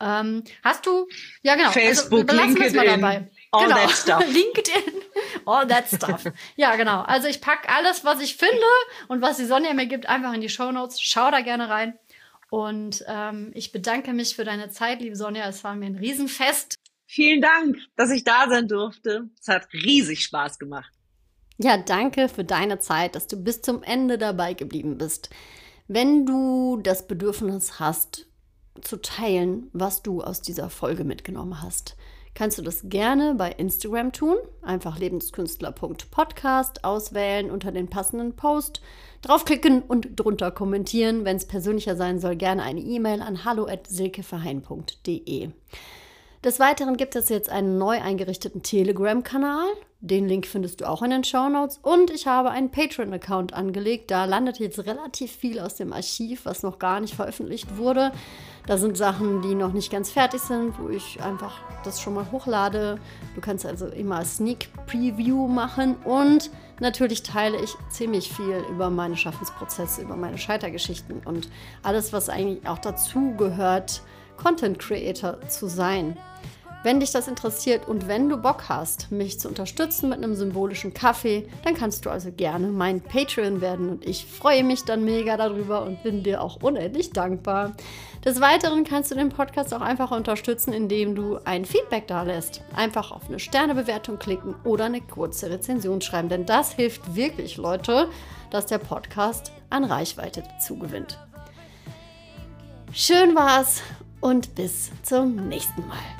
Ähm, hast du, ja genau, also Facebook, also, LinkedIn. All genau. that stuff. LinkedIn, all that stuff. ja, genau. Also ich packe alles, was ich finde und was die Sonja mir gibt, einfach in die Show Notes. Schau da gerne rein. Und ähm, ich bedanke mich für deine Zeit, liebe Sonja. Es war mir ein Riesenfest. Vielen Dank, dass ich da sein durfte. Es hat riesig Spaß gemacht. Ja, danke für deine Zeit, dass du bis zum Ende dabei geblieben bist. Wenn du das Bedürfnis hast, zu teilen, was du aus dieser Folge mitgenommen hast, kannst du das gerne bei Instagram tun. Einfach lebenskünstler.podcast auswählen, unter den passenden Post draufklicken und drunter kommentieren. Wenn es persönlicher sein soll, gerne eine E-Mail an hallo@silkeverhein.de. Des Weiteren gibt es jetzt einen neu eingerichteten Telegram-Kanal. Den Link findest du auch in den Show Notes. Und ich habe einen Patreon-Account angelegt. Da landet jetzt relativ viel aus dem Archiv, was noch gar nicht veröffentlicht wurde. Da sind Sachen, die noch nicht ganz fertig sind, wo ich einfach das schon mal hochlade. Du kannst also immer Sneak Preview machen und natürlich teile ich ziemlich viel über meine Schaffensprozesse, über meine Scheitergeschichten und alles, was eigentlich auch dazu gehört, Content Creator zu sein. Wenn dich das interessiert und wenn du Bock hast, mich zu unterstützen mit einem symbolischen Kaffee, dann kannst du also gerne mein Patreon werden und ich freue mich dann mega darüber und bin dir auch unendlich dankbar. Des Weiteren kannst du den Podcast auch einfach unterstützen, indem du ein Feedback da lässt. Einfach auf eine Sternebewertung klicken oder eine kurze Rezension schreiben, denn das hilft wirklich, Leute, dass der Podcast an Reichweite zugewinnt. Schön war's und bis zum nächsten Mal.